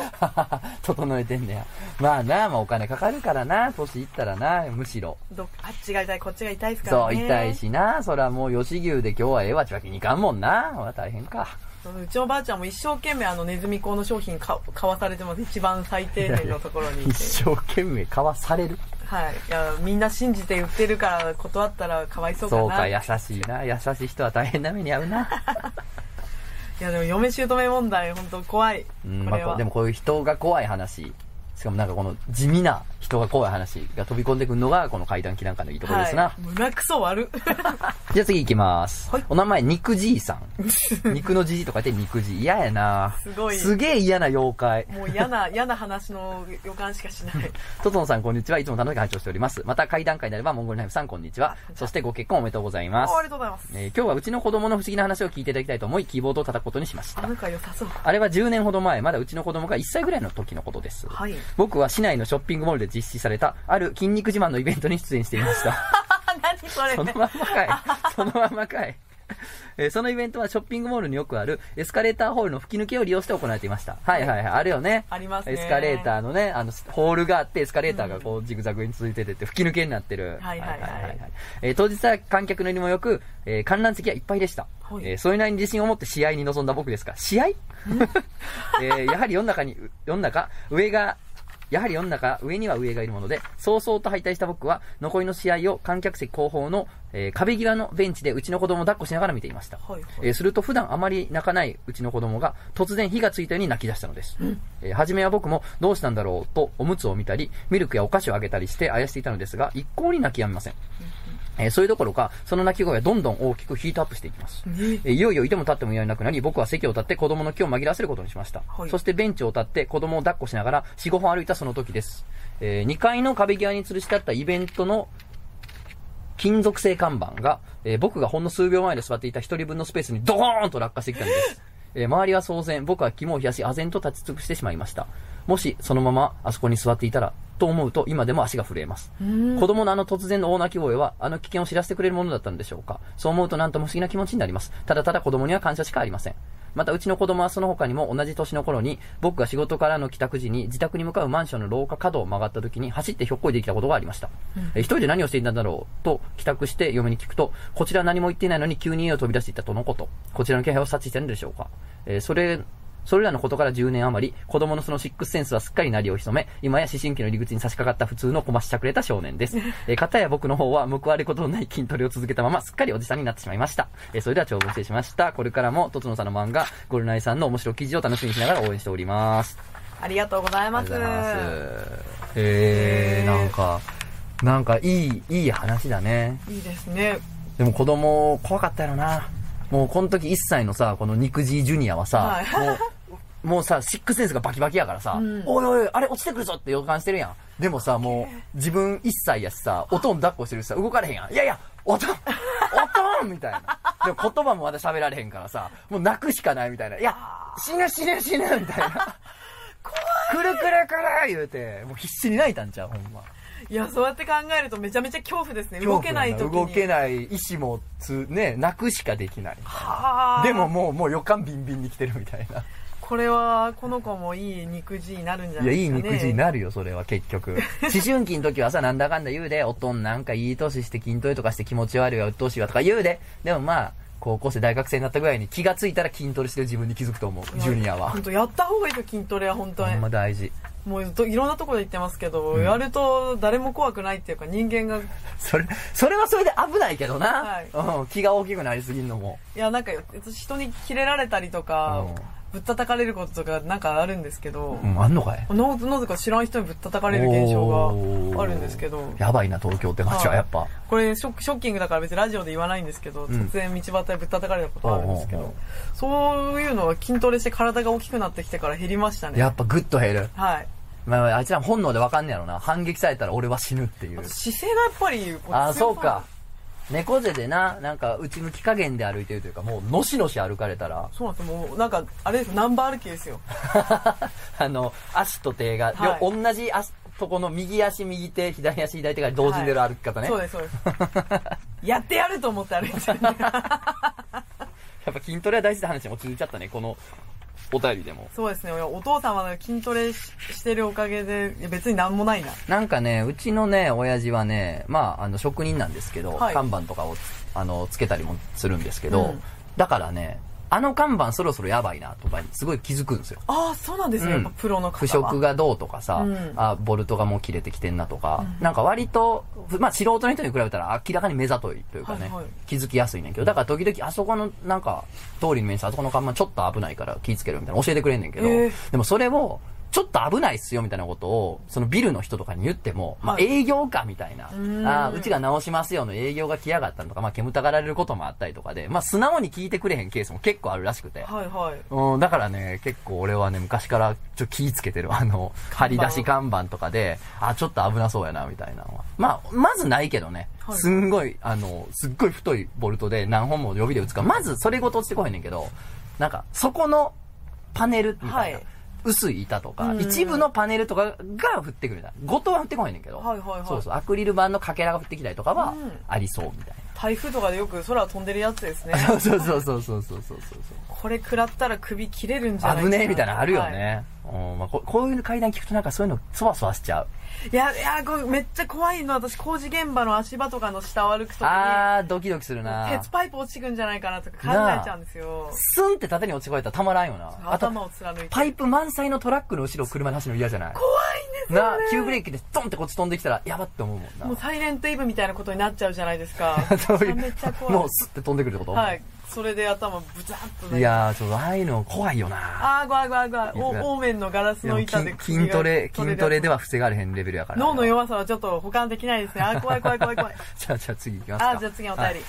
[SPEAKER 1] 整えてんねや。まあな、まあお金かかるからな、年いったらな、むしろ。
[SPEAKER 2] どあっちが痛いこっちが痛いですから
[SPEAKER 1] そう、
[SPEAKER 2] ね
[SPEAKER 1] 痛いしな、そらもう吉牛で今日はええわってわけにいかんもんな。ほら大変か。
[SPEAKER 2] うちのばあちゃんも一生懸命あのネズミ講の商品か買わされてます一番最低限のところに
[SPEAKER 1] 一生懸命買わされる？
[SPEAKER 2] はいいやみんな信じて言ってるから断ったらかわいそうかな
[SPEAKER 1] そうか、優しいな。優しい人は大変な目に遭うな。
[SPEAKER 2] いやでも嫁姑問題本当怖い。
[SPEAKER 1] うん、
[SPEAKER 2] これは、
[SPEAKER 1] まあ、でもこういう人が怖い話、しかもなんかこの地味な人が怖い話が飛び込んでくるのが、この階段気なんかのいいところですな。
[SPEAKER 2] はい、胸くそ悪
[SPEAKER 1] じゃあ次行きます。
[SPEAKER 2] はい
[SPEAKER 1] お名前、肉じいさん。肉のじじとか言って肉じい。嫌やな
[SPEAKER 2] すごい
[SPEAKER 1] すげえ嫌な妖怪。
[SPEAKER 2] もう嫌な嫌な話の予感しかしない
[SPEAKER 1] トトノさん、こんにちは。いつも楽しく拝聴しております。また、会談会であれば、モンゴルナイフさん、こんにちは。そして、ご結婚おめでとうございます
[SPEAKER 2] あ。ありがとうございます
[SPEAKER 1] えー今日はうちの子供の不思議な話を聞いていただきたいと思い、キーボードを叩くことにしました
[SPEAKER 2] あ。良さそう
[SPEAKER 1] あれは10年ほど前、まだうちの子供が1歳ぐらいの時のことです。
[SPEAKER 2] はい
[SPEAKER 1] 僕は市内のショッピングモールで実施された、ある筋肉自慢のイベントに出演していました。
[SPEAKER 2] 何それ
[SPEAKER 1] そのまんまかい。そのまんまかい。えーそのイベントはショッピングモールによくあるエスカレーターホールの吹き抜けを利用して行われていました。はいはいはい。あるよね。
[SPEAKER 2] ありますね
[SPEAKER 1] エスカレーターのね、あの、ホールがあって、エスカレーターがこう、ジグザグに続いててって、吹き抜けになってる。
[SPEAKER 2] はいはいはい
[SPEAKER 1] えー当日は観客のりもよく、えー観覧席はいっぱいでした。
[SPEAKER 2] はい
[SPEAKER 1] えーそれなりに自信を持って試合に臨んだ僕ですが、試合？えーやはり世の中に、世の中、上が、やはり世の中、上には上がいるもので、早々と敗退した僕は、残りの試合を観客席後方の、えー壁際のベンチでうちの子供を抱っこしながら見ていました。
[SPEAKER 2] はいはい
[SPEAKER 1] えーすると普段あまり泣かないうちの子供が突然火がついたように泣き出したのです。えー初めは僕もどうしたんだろうとおむつを見たり、ミルクやお菓子をあげたりしてあやしていたのですが、一向に泣き止みません。えーそれどころか、その鳴き声はどんどん大きくヒートアップしていきます。えーいよいよいても立ってもいられなくなり、僕は席を立って子供の気を紛らわせることにしました。
[SPEAKER 2] はい
[SPEAKER 1] そしてベンチを立って子供を抱っこしながら4、5本歩いたその時です。え2階の壁際に吊るしてあったイベントの金属製看板が、えー僕がほんの数秒前で座っていた一人分のスペースにドーンと落下してきたんです。えー周りは騒然、僕は肝を冷やし、唖然と立ち尽くしてしまいました。もし、そのままあそこに座っていたら、と思うと今でも足が震えます。子供のあの突然の大泣き声は、あの危険を知らせてくれるものだったのでしょうか。そう思うとなんとも不思議な気持ちになります。ただただ子供には感謝しかありません。また、うちの子供はその他にも同じ年の頃に、僕が仕事からの帰宅時に自宅に向かうマンションの廊下角を曲がった時に走ってひょっこりできたことがありました。えー一人で何をしていたんだろうと帰宅して嫁に聞くと、こちらは何も言っていないのに急に家を飛び出していったとのこと。こちらの気配を察知しているのでしょうか。えーそれ、それらのことから10年余り、子供のそのシックスセンスはすっかりなりを潜め、今や思春期の入り口に差し掛かった普通のこまししゃくれた少年です。えー、片や僕の方は報われることのない筋トレを続けたまま、すっかりおじさんになってしまいました。えーそれでは長文失礼しました。これからも、とつのさんの漫画、ゴルナイさんの面白い記事を楽しみにしながら応援しております。
[SPEAKER 2] ありがとうございます
[SPEAKER 1] ありがとうございます。へー、なんか、なんかいい、いい話だね。
[SPEAKER 2] いいですね
[SPEAKER 1] でも子供、怖かったやろな。もうこの時1歳のさ、この肉汁ジュニアはさ、
[SPEAKER 2] はい
[SPEAKER 1] もう、もうさ、シックスセンスがバキバキやからさ、
[SPEAKER 2] ん
[SPEAKER 1] おいおい、あれ落ちてくるぞって予感してるやん。でもさ、もう、自分1歳やしさ、おとん抱っこしてるしさ、動かれへんやん。いやいや、おとんおとんみたいな。でも言葉もまだ喋られへんからさ、もう泣くしかないみたいな。いや、死ぬ死ぬ死ぬみたいな。くるくるくる言うて、もう必死に泣いたんちゃう、ほんま。
[SPEAKER 2] いやそうやって考えるとめちゃめちゃ恐怖ですね動けない時に
[SPEAKER 1] 動けない意志もつ、ね、泣くしかできない。
[SPEAKER 2] はあ
[SPEAKER 1] でももう、もう予感ビンビンに来てるみたいな。
[SPEAKER 2] これはこの子もいい肉汁になるんじゃ
[SPEAKER 1] いや、いい
[SPEAKER 2] ないですかね
[SPEAKER 1] 肉汁になるよ、それは結局。思春期の時はさ、なんだかんだ言うで、おとんなんかいい年して筋トレとかして気持ち悪いわ、鬱陶しいわとか言うで。でもまあ、高校生、大学生になったぐらいに気がついたら筋トレしてる自分に気づくと思う、ジュニアは
[SPEAKER 2] 本。当やった方がいいと筋トレは本当
[SPEAKER 1] ほん
[SPEAKER 2] に
[SPEAKER 1] ま大事。
[SPEAKER 2] もうといろんなところで言ってますけど、やると誰も怖くないっていうか人間が
[SPEAKER 1] それ、それはそれで危ないけどな。
[SPEAKER 2] はい
[SPEAKER 1] うん、気が大きくなりすぎるのも。
[SPEAKER 2] いやなんか人にキレられたりとか、
[SPEAKER 1] うん
[SPEAKER 2] ぶぶったたかれることとかなんかあるんですけど、
[SPEAKER 1] うん、あんのかい？
[SPEAKER 2] ななぜか知らん人にぶったたかれる現象があるんですけど、
[SPEAKER 1] やばいな、東京って街はやっぱ。
[SPEAKER 2] これショックショッキングだから別にラジオで言わないんですけど、
[SPEAKER 1] ん
[SPEAKER 2] 突然道端でぶったたかれたことあるんですけど、そういうのは筋トレして体が大きくなってきてから減りましたね。
[SPEAKER 1] やっぱグッと減る。
[SPEAKER 2] はい。
[SPEAKER 1] まあ、あいつら本能でわかんねやろな。反撃されたら俺は死ぬっていう。
[SPEAKER 2] 姿勢がやっぱりこ
[SPEAKER 1] ああ、
[SPEAKER 2] 強
[SPEAKER 1] そうか。猫背でな、なんか内向き加減で歩いてるというか、もうのしのし歩かれたら、
[SPEAKER 2] そうなんですよ。もうなんか、あれですナンバー歩きですよ。
[SPEAKER 1] あの、足と手が、
[SPEAKER 2] はい
[SPEAKER 1] よ同じ足とこの右足右手、左足左手が同時に出る歩き方ね。
[SPEAKER 2] そうです、そうです。やってやると思って歩いてる、ね。
[SPEAKER 1] やっぱ筋トレは大事な話に落ち着いちゃったね、このお便りでも。
[SPEAKER 2] そうですね。お父様が筋トレししてるおかげで、別になんもないな。
[SPEAKER 1] なんかね、うちのね、親父はね、まあ、あの、職人なんですけど、
[SPEAKER 2] はい
[SPEAKER 1] 看板とかをつ、あの、つけたりもするんですけど、
[SPEAKER 2] うん
[SPEAKER 1] だからね、あの看板そろそろやばいなとかにすごい気づくんですよ。
[SPEAKER 2] ああ、そうなんですね。
[SPEAKER 1] うん。
[SPEAKER 2] やっぱプロの方は。
[SPEAKER 1] 腐食がどうとかさ、
[SPEAKER 2] うん。
[SPEAKER 1] あ、ボルトがもう切れてきてんなとか、なんか割と、まあ素人の人に比べたら明らかに目ざといというかね、
[SPEAKER 2] はいはい。
[SPEAKER 1] 気づきやすいねんけど、だから時々あそこのなんか、通りの面あそこの看板ちょっと危ないから気ぃつけるみたいな教えてくれんねんけど、
[SPEAKER 2] えー。
[SPEAKER 1] でもそれを、ちょっと危ないっすよみたいなことを、そのビルの人とかに言っても、まあ
[SPEAKER 2] はい
[SPEAKER 1] 営業かみたいな、
[SPEAKER 2] ん
[SPEAKER 1] あーうちが直しますよの営業が来やがったのとか、まあ煙たがられることもあったりとかで、まあ素直に聞いてくれへんケースも結構あるらしくて。
[SPEAKER 2] はいはい。
[SPEAKER 1] うん、だからね、結構俺はね、昔からちょ気ぃつけてる。あの、張り出し看板とかで、あ、ちょっと危なそうやな、みたいなのは。まあ、まずないけどね。
[SPEAKER 2] はい
[SPEAKER 1] すんごい、あの、すっごい太いボルトで何本も予備で打つから、まずそれごと落ちてこへんねんけど、なんか、そこのパネルみたいな。
[SPEAKER 2] はい
[SPEAKER 1] 薄い板とか、
[SPEAKER 2] うん
[SPEAKER 1] 一部のパネルとかが降ってくるみたいな。ごとは降ってこへんねんけど、
[SPEAKER 2] はいはいはい
[SPEAKER 1] そうそう、アクリル板のかけらが降ってきたりとかは
[SPEAKER 2] うん、
[SPEAKER 1] ありそうみたい
[SPEAKER 2] 台風とかでよく空飛んでるやつですね。
[SPEAKER 1] な。そうそうそうそうそうそうそうそう。
[SPEAKER 2] これ食らったら首切れるんじゃないか
[SPEAKER 1] 危ねえみたいなのあるよね。うんまあ、ここういう階段聞くとなんかそういうのそわそわしちゃう。
[SPEAKER 2] いや、いや、これめっちゃ怖いの。私、工事現場の足場とかの下を歩くときに、
[SPEAKER 1] あー、ドキドキするな
[SPEAKER 2] 鉄パイプ落ちてくんじゃないかなとか考えちゃうんですよ。
[SPEAKER 1] スンって縦に落ち越えたらたまらんよな。
[SPEAKER 2] 頭、を貫いて。
[SPEAKER 1] パイプ満載のトラックの後ろを車で走るの嫌じゃない？
[SPEAKER 2] 怖いんですよ、
[SPEAKER 1] な
[SPEAKER 2] ね。、
[SPEAKER 1] 急ブレーキでドンってこっち飛んできたらやばって思うもんな。
[SPEAKER 2] もうサイレントイブみたいなことになっちゃうじゃないですか。
[SPEAKER 1] そういう
[SPEAKER 2] めっちゃ怖い。
[SPEAKER 1] もうスッて飛んでくるってこと？
[SPEAKER 2] はい。それで頭ブザッとね。
[SPEAKER 1] いやー、ちょっとああいうの怖いよな。
[SPEAKER 2] あー、怖い怖い怖い。おオーメンのガラスの板で
[SPEAKER 1] 筋筋トレ、筋トレで
[SPEAKER 2] は。
[SPEAKER 1] は防がれへんレベルやから。
[SPEAKER 2] 脳の弱さはちょっと保管できないですね。あー、怖い怖い怖い怖い。
[SPEAKER 1] じゃあ、じゃあ次行きますか。
[SPEAKER 2] あー、じゃあ次お便り。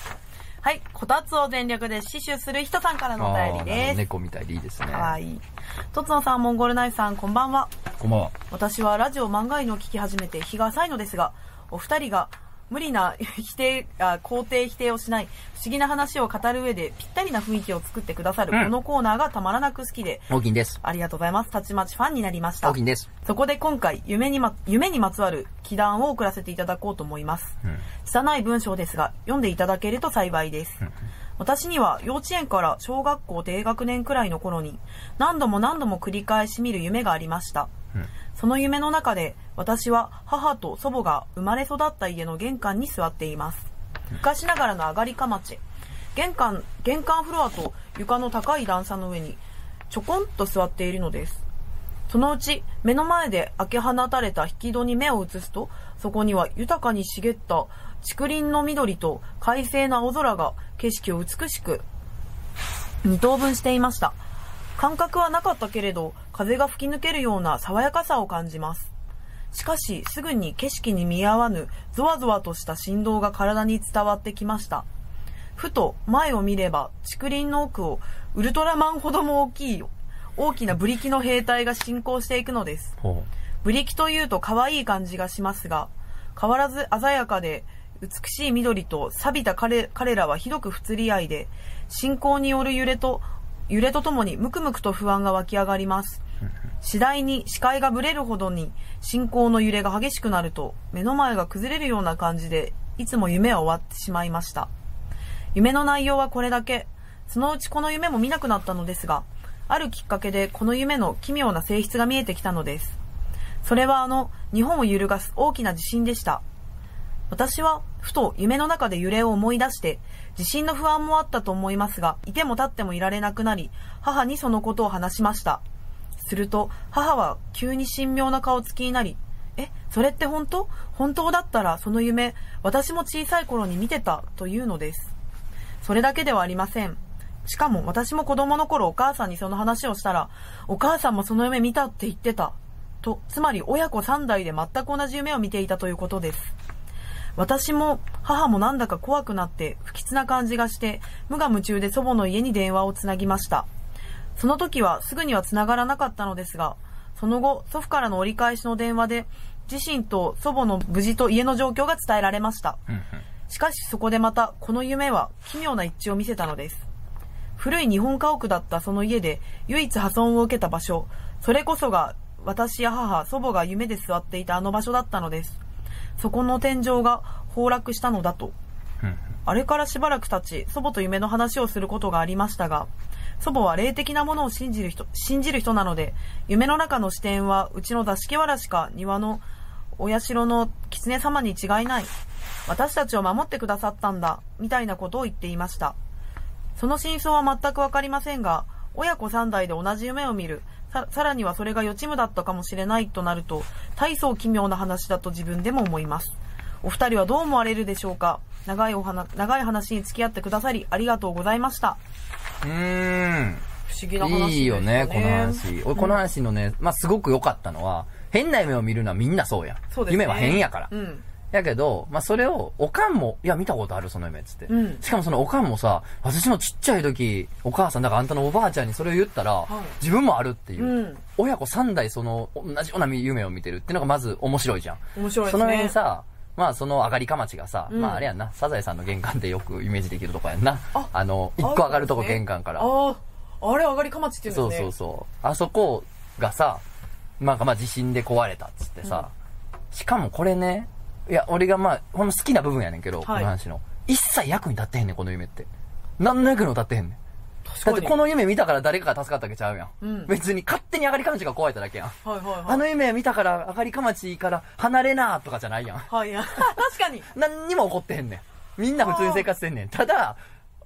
[SPEAKER 2] はい。こたつを全力で死守する人さんからのお便りです。
[SPEAKER 1] ど猫みたいでいいですね。
[SPEAKER 2] かわいい。とつのさん、モンゴルナイフさん、こんばんは。
[SPEAKER 1] こんばんは。
[SPEAKER 2] 私はラジオ漫画犬を聞き始めて日が浅いのですが、お二人が無理な 否定、あ肯定否定をしない不思議な話を語る上でぴったりな雰囲気を作ってくださる
[SPEAKER 1] うん
[SPEAKER 2] このコーナーがたまらなく好きで、
[SPEAKER 1] 大きいんです。
[SPEAKER 2] ありがとうございます。たちまちファンになりました
[SPEAKER 1] 大きい。んです。
[SPEAKER 2] そこで今回、夢にま、夢にまつわる祈願を送らせていただこうと思います。
[SPEAKER 1] うん。
[SPEAKER 2] 拙い文章ですが、読んでいただけると幸いです。私には幼稚園から小学校低学年くらいの頃に何度も何度も繰り返し見る夢がありました。その夢の中で私は母と祖母が生まれ育った家の玄関に座っています。昔ながらの上がりかまち。玄関、玄関フロアと床の高い段差の上にちょこんと座っているのです。そのうち目の前で開け放たれた引き戸に目を移すと、そこには豊かに茂った竹林の緑と快晴な青空が景色を美しく二等分していました。感覚はなかったけれど、風が吹き抜けるような爽やかさを感じます。しかし、すぐに景色に見合わぬ、ゾワゾワとした振動が体に伝わってきました。ふと前を見れば、竹林の奥をウルトラマンほども大きい、大きなブリキの兵隊が進行していくのです。
[SPEAKER 1] ほ
[SPEAKER 2] ブリキというと可愛い感じがしますが、変わらず鮮やかで美しい緑と錆びた彼彼らはひどく不釣り合いで、信仰による揺れと、揺れとともにムクムクと不安が湧き上がります。次第に視界がぶれるほどに信仰の揺れが激しくなると、目の前が崩れるような感じで、いつも夢は終わってしまいました。夢の内容はこれだけ。そのうちこの夢も見なくなったのですが、あるきっかけでこの夢の奇妙な性質が見えてきたのです。それはあの、日本を揺るがす大きな地震でした。私は、ふと夢の中で揺れを思い出して、地震の不安もあったと思いますが、いても立ってもいられなくなり、母にそのことを話しました。すると、母は急に神妙な顔つきになり、え、それって本当？本当だったらその夢、私も小さい頃に見てたというのです。それだけではありません。しかも私も子供の頃お母さんにその話をしたら、お母さんもその夢見たって言ってた。と、つまり親子3代で全く同じ夢を見ていたということです。私も母もなんだか怖くなって不吉な感じがして無我夢中で祖母の家に電話をつなぎました。その時はすぐには繋がらなかったのですが、その後祖父からの折り返しの電話で自身と祖母の無事と家の状況が伝えられました。しかしそこでまたこの夢は奇妙な一致を見せたのです。古い日本家屋だったその家で唯一破損を受けた場所、それこそが私や母、祖母が夢で座っていたあの場所だったのです。そこの天井が崩落したのだと。あれからしばらく経ち、祖母と夢の話をすることがありましたが、祖母は霊的なものを信じる人、信じる人なので、夢の中の視点はうちの座敷わらしか庭のお社の狐様に違いない。私たちを守ってくださったんだ、みたいなことを言っていました。その真相は全くわかりませんが、親子三代で同じ夢を見る、ささらにはそれが予知夢だったかもしれないとなると、大層奇妙な話だと自分でも思います。お二人はどう思われるでしょうか？長いお話、長い話に付き合ってくださりありがとうございました。
[SPEAKER 1] うーん。
[SPEAKER 2] 不思議な話です
[SPEAKER 1] いいよね、この話。俺、この話のね、まあ、すごく良かったのは、変な夢を見るのはみんなそうやん。
[SPEAKER 2] そうですね
[SPEAKER 1] 夢は変やから。
[SPEAKER 2] うん。
[SPEAKER 1] やけど、まあ、それを、おかんも、いや、見たことある、その夢、つって。
[SPEAKER 2] うん
[SPEAKER 1] しかもそのおかんもさ、私のちっちゃい時、お母さん、だからあんたのおばあちゃんにそれを言ったら、
[SPEAKER 2] い
[SPEAKER 1] 自分もあるっていう。
[SPEAKER 2] うん
[SPEAKER 1] 親子三代、その、同じような夢を見てるっていうのがまず面白いじゃん。
[SPEAKER 2] 面白いですね。
[SPEAKER 1] その上にさ、まあその上がりかまちがさ、
[SPEAKER 2] うん
[SPEAKER 1] まああれやんな、サザエさんの玄関でよくイメージできるとこやんな。あ
[SPEAKER 2] あ
[SPEAKER 1] の、一個上がるとこ玄関から。
[SPEAKER 2] ああ、あれ上がりかまちって言
[SPEAKER 1] そう
[SPEAKER 2] うんですね。
[SPEAKER 1] そうそう。あそこがさ、なんかまあ地震で壊れたっつってさ、しかもこれね、いや、俺がまあ、ほんの好きな部分やねんけど、この話の。一切役に立ってへんねん、この夢って。何の役にも立ってへんねん。
[SPEAKER 2] 確。
[SPEAKER 1] だってこの夢見たから誰かが助かったわけちゃうやん。
[SPEAKER 2] うん
[SPEAKER 1] 別に勝手に上がりかまちが壊れただけやん。
[SPEAKER 2] はいはいはい。
[SPEAKER 1] あの夢見たから上がりかまちから離れなとかじゃないやん。
[SPEAKER 2] はい、確かに。
[SPEAKER 1] 何にも起こってへんねん。みんな普通に生活してんねん。ただ、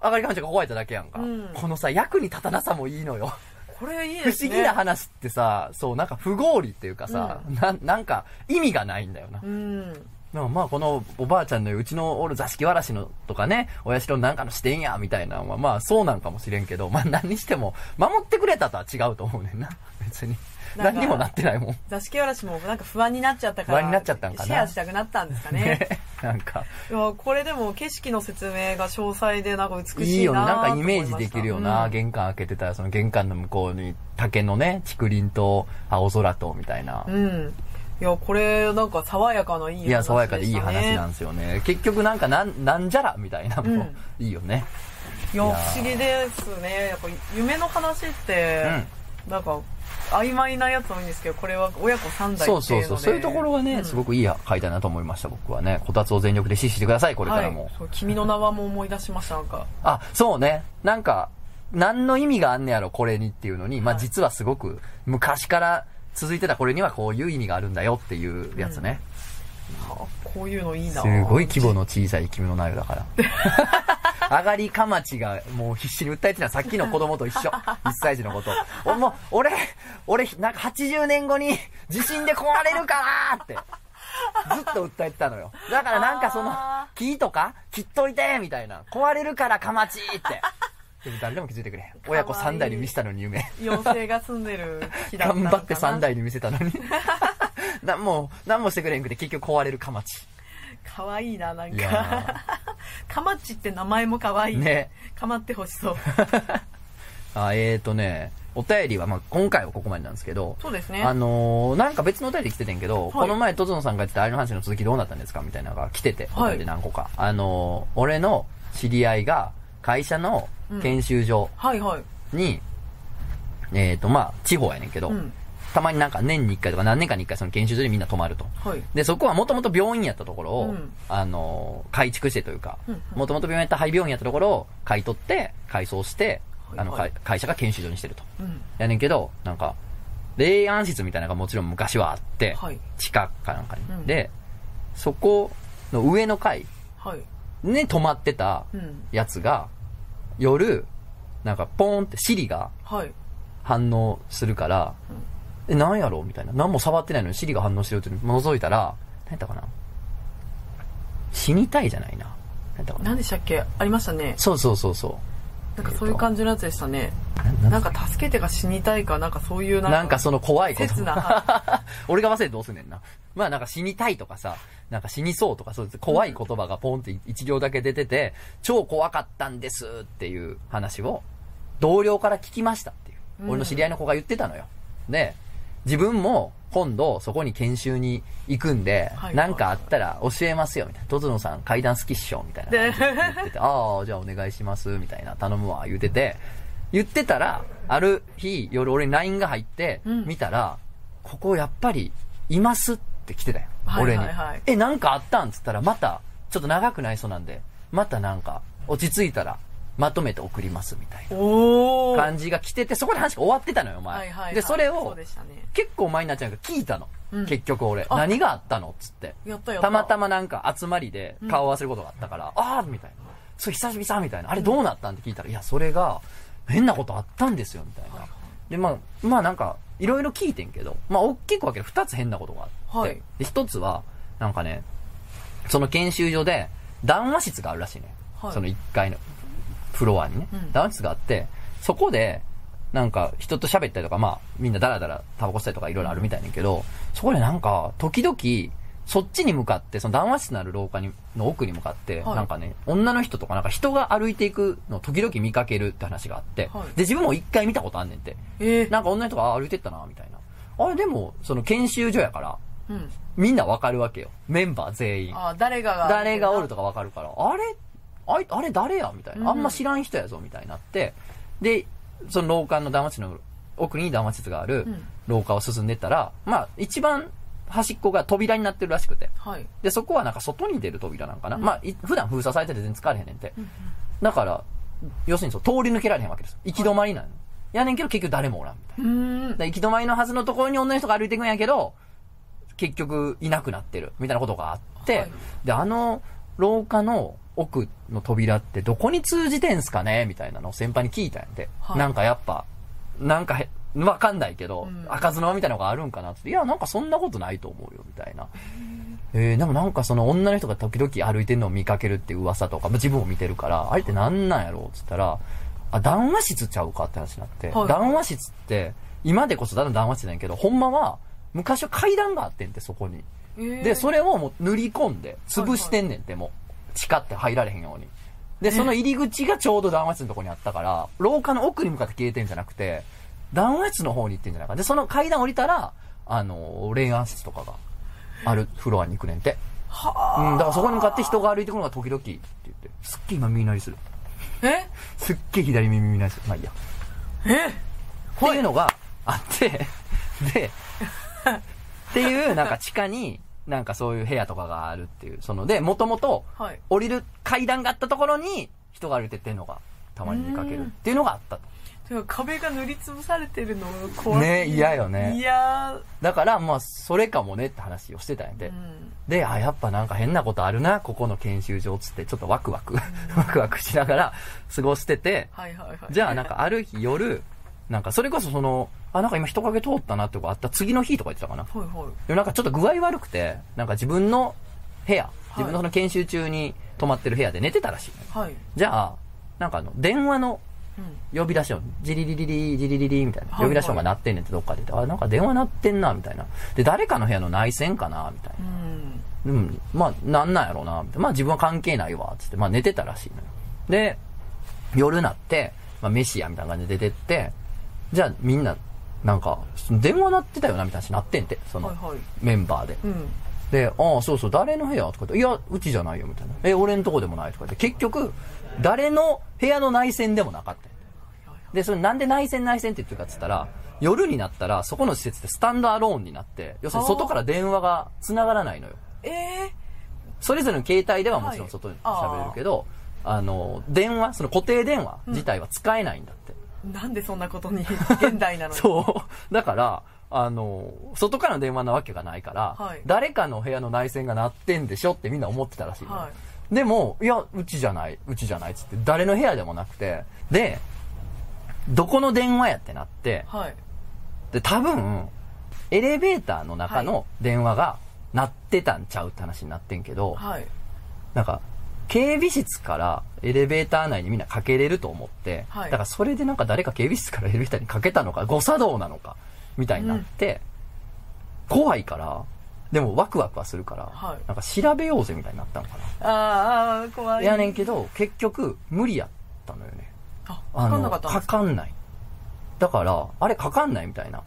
[SPEAKER 1] 上がりかまちが壊れただけやんか。
[SPEAKER 2] うん
[SPEAKER 1] このさ、役に立たなさもいいのよ。
[SPEAKER 2] これいい
[SPEAKER 1] 不
[SPEAKER 2] ですね。
[SPEAKER 1] 思議な話ってさ、そう、なんか不合理っていうかさ、ななんか意味がないんだよな。
[SPEAKER 2] うん。
[SPEAKER 1] でもまあこのおばあちゃんのうちのおる座敷わらしのとかね、親父のなんかの視点や、みたいなのはまあそうなんかもしれんけど、まあ何にしても、守ってくれたとは違うと思うねんな。別に。何にもなってないもん。
[SPEAKER 2] 座敷わらしもなんか不安になっちゃったから。
[SPEAKER 1] 不安になっちゃったんかな
[SPEAKER 2] シェアしたくなったんですかね。
[SPEAKER 1] ね。なんか、
[SPEAKER 2] いや、これでも景色の説明が詳細でなんか美しい
[SPEAKER 1] いいよね。なんかイメージできるよな。
[SPEAKER 2] うん
[SPEAKER 1] 玄関開けてたら、その玄関の向こうに竹のね、竹林と青空と、みたいな。
[SPEAKER 2] うん。いや、これなんか爽やかないい話でした、ね。
[SPEAKER 1] いや、爽やかでいい話なんですよね。結局なんかなん、なんじゃらみたいなも、
[SPEAKER 2] うん
[SPEAKER 1] いいよね。
[SPEAKER 2] いや、不思議ですね。やっぱ夢の話って、なんか、曖昧なやつ多いんですけど、これは親子三代
[SPEAKER 1] そう
[SPEAKER 2] っていうので。
[SPEAKER 1] そうそう。そういうところはね、
[SPEAKER 2] うん
[SPEAKER 1] すごくいい回だなと思いました、僕はね。こたつを全力で支持してください、これからも。
[SPEAKER 2] はい、そう君の名はも思い出しました、なんか。
[SPEAKER 1] あ、そうね。なんか、何の意味があんねやろ、これにっていうのに、まあ
[SPEAKER 2] はい
[SPEAKER 1] 実はすごく、昔から続いてたこれにはこういう意味があるんだよっていうやつね。
[SPEAKER 2] はあこういうのいいな
[SPEAKER 1] すごい規模の小さい君の名よだから。上がりかまちがもう必死に訴えてたさっきの子供と一緒。1歳児のこと。おもう俺、俺、なんか80年後に地震で壊れるからって。ずっと訴えてたのよ。だからなんかその
[SPEAKER 2] あ、
[SPEAKER 1] 木とか切っといてみたいな。壊れるからかまちって。でも誰でも気づいてくれへん。親子3代に見せたのに夢。
[SPEAKER 2] 妖精が住んでる木だったのかな
[SPEAKER 1] 頑張って3代に見せたのに。なんも、なんもしてくれへんくて結局壊れるかまち。
[SPEAKER 2] かわいいな、なん
[SPEAKER 1] いや
[SPEAKER 2] か。かまっちって名前もかわいい。
[SPEAKER 1] ね。
[SPEAKER 2] かまってほしそう。
[SPEAKER 1] あえーとね、お便りは、まあ、今回はここまでなんですけど、
[SPEAKER 2] そうですね。
[SPEAKER 1] あのーなんか別のお便り来ててんけど、
[SPEAKER 2] い
[SPEAKER 1] この前、とつのさんが言ってたあれの話の続きどうなったんですかみたいなのが来てて、お
[SPEAKER 2] はい
[SPEAKER 1] 便り何個か。あのー俺の知り合いが、会社の研修所
[SPEAKER 2] はいはい。
[SPEAKER 1] に、えーと、まあ、地方やねんけど、
[SPEAKER 2] うん。
[SPEAKER 1] たまになんか年に1回とか何年かに1回その研修所にみんな泊まると。
[SPEAKER 2] はい。
[SPEAKER 1] で、そこはもともと病院やったところを、
[SPEAKER 2] うん
[SPEAKER 1] あのー改築してというかもともと病院やった廃病院やったところを買い取って、改装して、あの、
[SPEAKER 2] はいはい
[SPEAKER 1] か会社が研修所にしてると。
[SPEAKER 2] うん。
[SPEAKER 1] やねんけど、なんか、霊安室みたいなのがもちろん昔はあって、
[SPEAKER 2] はい
[SPEAKER 1] 地下かなんかに。
[SPEAKER 2] うん
[SPEAKER 1] で、そこの上の階
[SPEAKER 2] はい。
[SPEAKER 1] に泊まってた
[SPEAKER 2] うん。
[SPEAKER 1] やつが、夜、なんかポーンってシリが
[SPEAKER 2] はい。
[SPEAKER 1] 反応するから、え、なんやろ？うみたいな。何も触ってないのにシリが反応してるって覗いたら、何やったかな？死にたいじゃないな。何やったかな？
[SPEAKER 2] 何でしたっけ？ありましたね。
[SPEAKER 1] そうそうそうそう。
[SPEAKER 2] なんかそういう感じのやつでしたね。
[SPEAKER 1] な
[SPEAKER 2] なんか助けてが死にたいか、なんかそういうなんか。
[SPEAKER 1] なんかその怖いこと。
[SPEAKER 2] 切な
[SPEAKER 1] 俺が忘れてどうすんねんな。まあなんか死にたいとかさ、なんか死にそうとかそういう怖い言葉がポンって一行だけ出てて、超怖かったんですっていう話を同僚から聞きましたっていう。
[SPEAKER 2] うん
[SPEAKER 1] 俺の知り合いの子が言ってたのよ。で、自分も今度そこに研修に行くんで、
[SPEAKER 2] はい
[SPEAKER 1] なんかあったら教えますよみたいな。とつのさん階段好きっしょみたいな言ってて、ああ、じゃあお願いしますみたいな頼むわ言うてて、言ってたら、ある日夜俺に LINE が入って、
[SPEAKER 2] うん
[SPEAKER 1] 見たら、ここやっぱりいますって来てたよ。
[SPEAKER 2] はい
[SPEAKER 1] 俺に
[SPEAKER 2] はいはい。
[SPEAKER 1] え、なんかあったん？つったら、また、ちょっと長くない？そうなんで、またなんか、落ち着いたら、まとめて送りますみたいな。感じが来てて、そこで話が終わってたのよ、お前。
[SPEAKER 2] はいはいはい。
[SPEAKER 1] で、それ
[SPEAKER 2] そ
[SPEAKER 1] を
[SPEAKER 2] ね。
[SPEAKER 1] 結構前になっちゃうから聞いたの。
[SPEAKER 2] うん
[SPEAKER 1] 結局俺。
[SPEAKER 2] あ
[SPEAKER 1] 何があったの？っつって。
[SPEAKER 2] た
[SPEAKER 1] またまなんか集まりで顔合わせることがあったから、ああみたいな。それ久々みたいな。あれどうなったん？って聞いたら、いや、それが、変なことあったんですよ、みたいな。で、まあ、まあなんか、いろいろ聞いてんけど、まあ、大きく分ける二つ変なことがあって、
[SPEAKER 2] はい
[SPEAKER 1] で、一つは、なんかね、その研修所で、談話室があるらしいね。
[SPEAKER 2] はい
[SPEAKER 1] その一階のフロアにね、
[SPEAKER 2] うん
[SPEAKER 1] 談話室があって、そこで、なんか人と喋ったりとか、まあみんなダラダラタバコ吸ったりとかいろいろあるみたいねんけど、そこでなんか、時々、そっちに向かって、その談話室のある廊下にの奥に向かって、
[SPEAKER 2] はい
[SPEAKER 1] なんかね、女の人とかなんか人が歩いていくのを時々見かけるって話があって、
[SPEAKER 2] はい
[SPEAKER 1] で、自分も一回見たことあんねんて。
[SPEAKER 2] えー。
[SPEAKER 1] なんか女の人があ歩いてったな、みたいな。あれでも、その研修所やから、
[SPEAKER 2] うん。
[SPEAKER 1] みんなわかるわけよ。メンバー全員。
[SPEAKER 2] あー、誰がが。
[SPEAKER 1] 誰がおるとかわかるから、あれ？あいあれ誰や？みたいな。あんま
[SPEAKER 2] うん
[SPEAKER 1] 知らん人やぞ、みたいになって。で、その廊下の談話室の奥に談話室がある
[SPEAKER 2] うん
[SPEAKER 1] 廊下を進んでったら、まあ、一番端っこが扉になってるらしくて。
[SPEAKER 2] はい。
[SPEAKER 1] で、そこはなんか外に出る扉なんかな。まあ、い普段封鎖されてて全然使われへんねんて。だから、要するにそう、通り抜けられへんわけです。行き止まりなの。やねんけど結局誰もおらんみたいな。行き止まりのはずのところに女の人が歩いていくんやけど、結局いなくなってる、みたいなことがあって、
[SPEAKER 2] はい
[SPEAKER 1] で、あの廊下の奥の扉ってどこに通じてんすかね？みたいなのを先輩に聞いたんやて。
[SPEAKER 2] はい
[SPEAKER 1] なんかやっぱ、なんかへ、わかんないけど、
[SPEAKER 2] うん
[SPEAKER 1] 開かずの間みたいなのがあるんかなって。いや、なんかそんなことないと思うよ、みたいな。えー、でもなんかその女の人が時々歩いてるのを見かけるって噂とか、まあ自分も見てるから、あれってなんなんやろうっつったら、あ、談話室ちゃうかって話になって、
[SPEAKER 2] はい
[SPEAKER 1] 談話室って、今でこそただの談話室なんやけど、ほんまは、昔は階段があってんって、そこに。
[SPEAKER 2] えー
[SPEAKER 1] で、それをもう塗り込んで、潰してんねんって、もう、地下って入られへんように。で、その入り口がちょうど談話室のとこにあったから、廊下の奥に向かって消えてんじゃなくて、談話室の方に行ってんじゃないか。で、その階段降りたら、あの、霊安室とかがあるフロアに行くねんて。
[SPEAKER 2] は
[SPEAKER 1] うん、だからそこに向かって人が歩いてくるのが時々って言って、すっげえ今耳鳴りする。
[SPEAKER 2] あ。え？
[SPEAKER 1] すっげえ左耳耳鳴りする。まあいいや。
[SPEAKER 2] え？
[SPEAKER 1] っていうのがあって、で、っていうなんか地下になんかそういう部屋とかがあるっていう、そので、もともと
[SPEAKER 2] はい。
[SPEAKER 1] 降りる階段があったところに人が歩いてってんのがたまに見かけるっていうのがあったと。
[SPEAKER 2] てか壁が塗りつぶされてるのが怖い。
[SPEAKER 1] ね嫌よね
[SPEAKER 2] いや
[SPEAKER 1] だからまあそれかもねって話をしてたんや
[SPEAKER 2] ー。
[SPEAKER 1] で
[SPEAKER 2] う。ん。
[SPEAKER 1] で、あ、やっぱなんか変なことあるな、ここの研修所つって、ちょっとワクワク、ワクワクしながら過ごしてて、
[SPEAKER 2] はいはいはい。
[SPEAKER 1] じゃあなんかある日夜、なんかそれこそその、あ、なんか今人影通ったなってことあった次の日とか言ってたかな。
[SPEAKER 2] はいはい。
[SPEAKER 1] でもなんかちょっと具合悪くて、なんか自分の部屋、自分のその研修中に泊まってる部屋で寝てたらしい。
[SPEAKER 2] はい。
[SPEAKER 1] じゃあ、なんかあの、電話の
[SPEAKER 2] うん。
[SPEAKER 1] 呼び出し音、ジリリリリ、ジリリリみたいな。
[SPEAKER 2] はい
[SPEAKER 1] 呼び出し音が鳴ってんねんってどっかで。あ、なんか電話鳴ってんな、みたいな。で、誰かの部屋の内線かな、みたいな。
[SPEAKER 2] うん。
[SPEAKER 1] うん、まあ、なんなんやろうな、みたいな。まあ自分は関係ないわ、つって、まあ寝てたらしいのよ。で、夜なって、まあ飯や、みたいな感じで出てって、じゃあみんな、なんか、電話鳴ってたよな、みたいな話になってんて、その、
[SPEAKER 2] はいはい。
[SPEAKER 1] メンバーで。
[SPEAKER 2] うん。
[SPEAKER 1] で、ああ、そうそう、誰の部屋とか言って、いや、うちじゃないよ、みたいな。え、俺んとこでもないとか言って、結局、誰の部屋の内線でもなかったで、それなんで内線内線って言ってるかって言ったら、夜になったら、そこの施設でスタンドアローンになって、要するに外から電話が繋がらないのよ。
[SPEAKER 2] ええ
[SPEAKER 1] それぞれの携帯ではもちろん外に喋れるけど、あの、電話、その固定電話自体は使えないんだって。
[SPEAKER 2] ー。なんでそんなことに、現代なのに？
[SPEAKER 1] そう。だから、あの、外からの電話なわけがないから、
[SPEAKER 2] はい
[SPEAKER 1] 誰かの部屋の内線が鳴ってんでしょってみんな思ってたらしい
[SPEAKER 2] は
[SPEAKER 1] でも、いや、うちじゃない、うちじゃないっつって、誰の部屋でもなくて、で、どこの電話やってなって、
[SPEAKER 2] はい。
[SPEAKER 1] で、多分、エレベーターの中
[SPEAKER 2] は
[SPEAKER 1] の電話が鳴ってたんちゃうって話になってんけど、
[SPEAKER 2] はい。
[SPEAKER 1] なんか、警備室からエレベーター内にみんなかけれると思って、
[SPEAKER 2] はい
[SPEAKER 1] だからそれでなんか誰か警備室からエレベーターにかけたのか、誤作動なのか、みたいになって、怖いから、でもワクワクはするから、
[SPEAKER 2] はい
[SPEAKER 1] なんか調べようぜみたいになったのかな。
[SPEAKER 2] あーあー、怖い。
[SPEAKER 1] いやねんけど、結局無理やったのよね。
[SPEAKER 2] あ、
[SPEAKER 1] あの、
[SPEAKER 2] わかんなかったんで
[SPEAKER 1] か？
[SPEAKER 2] すか
[SPEAKER 1] かんない。だから、あれかかんないみたいな。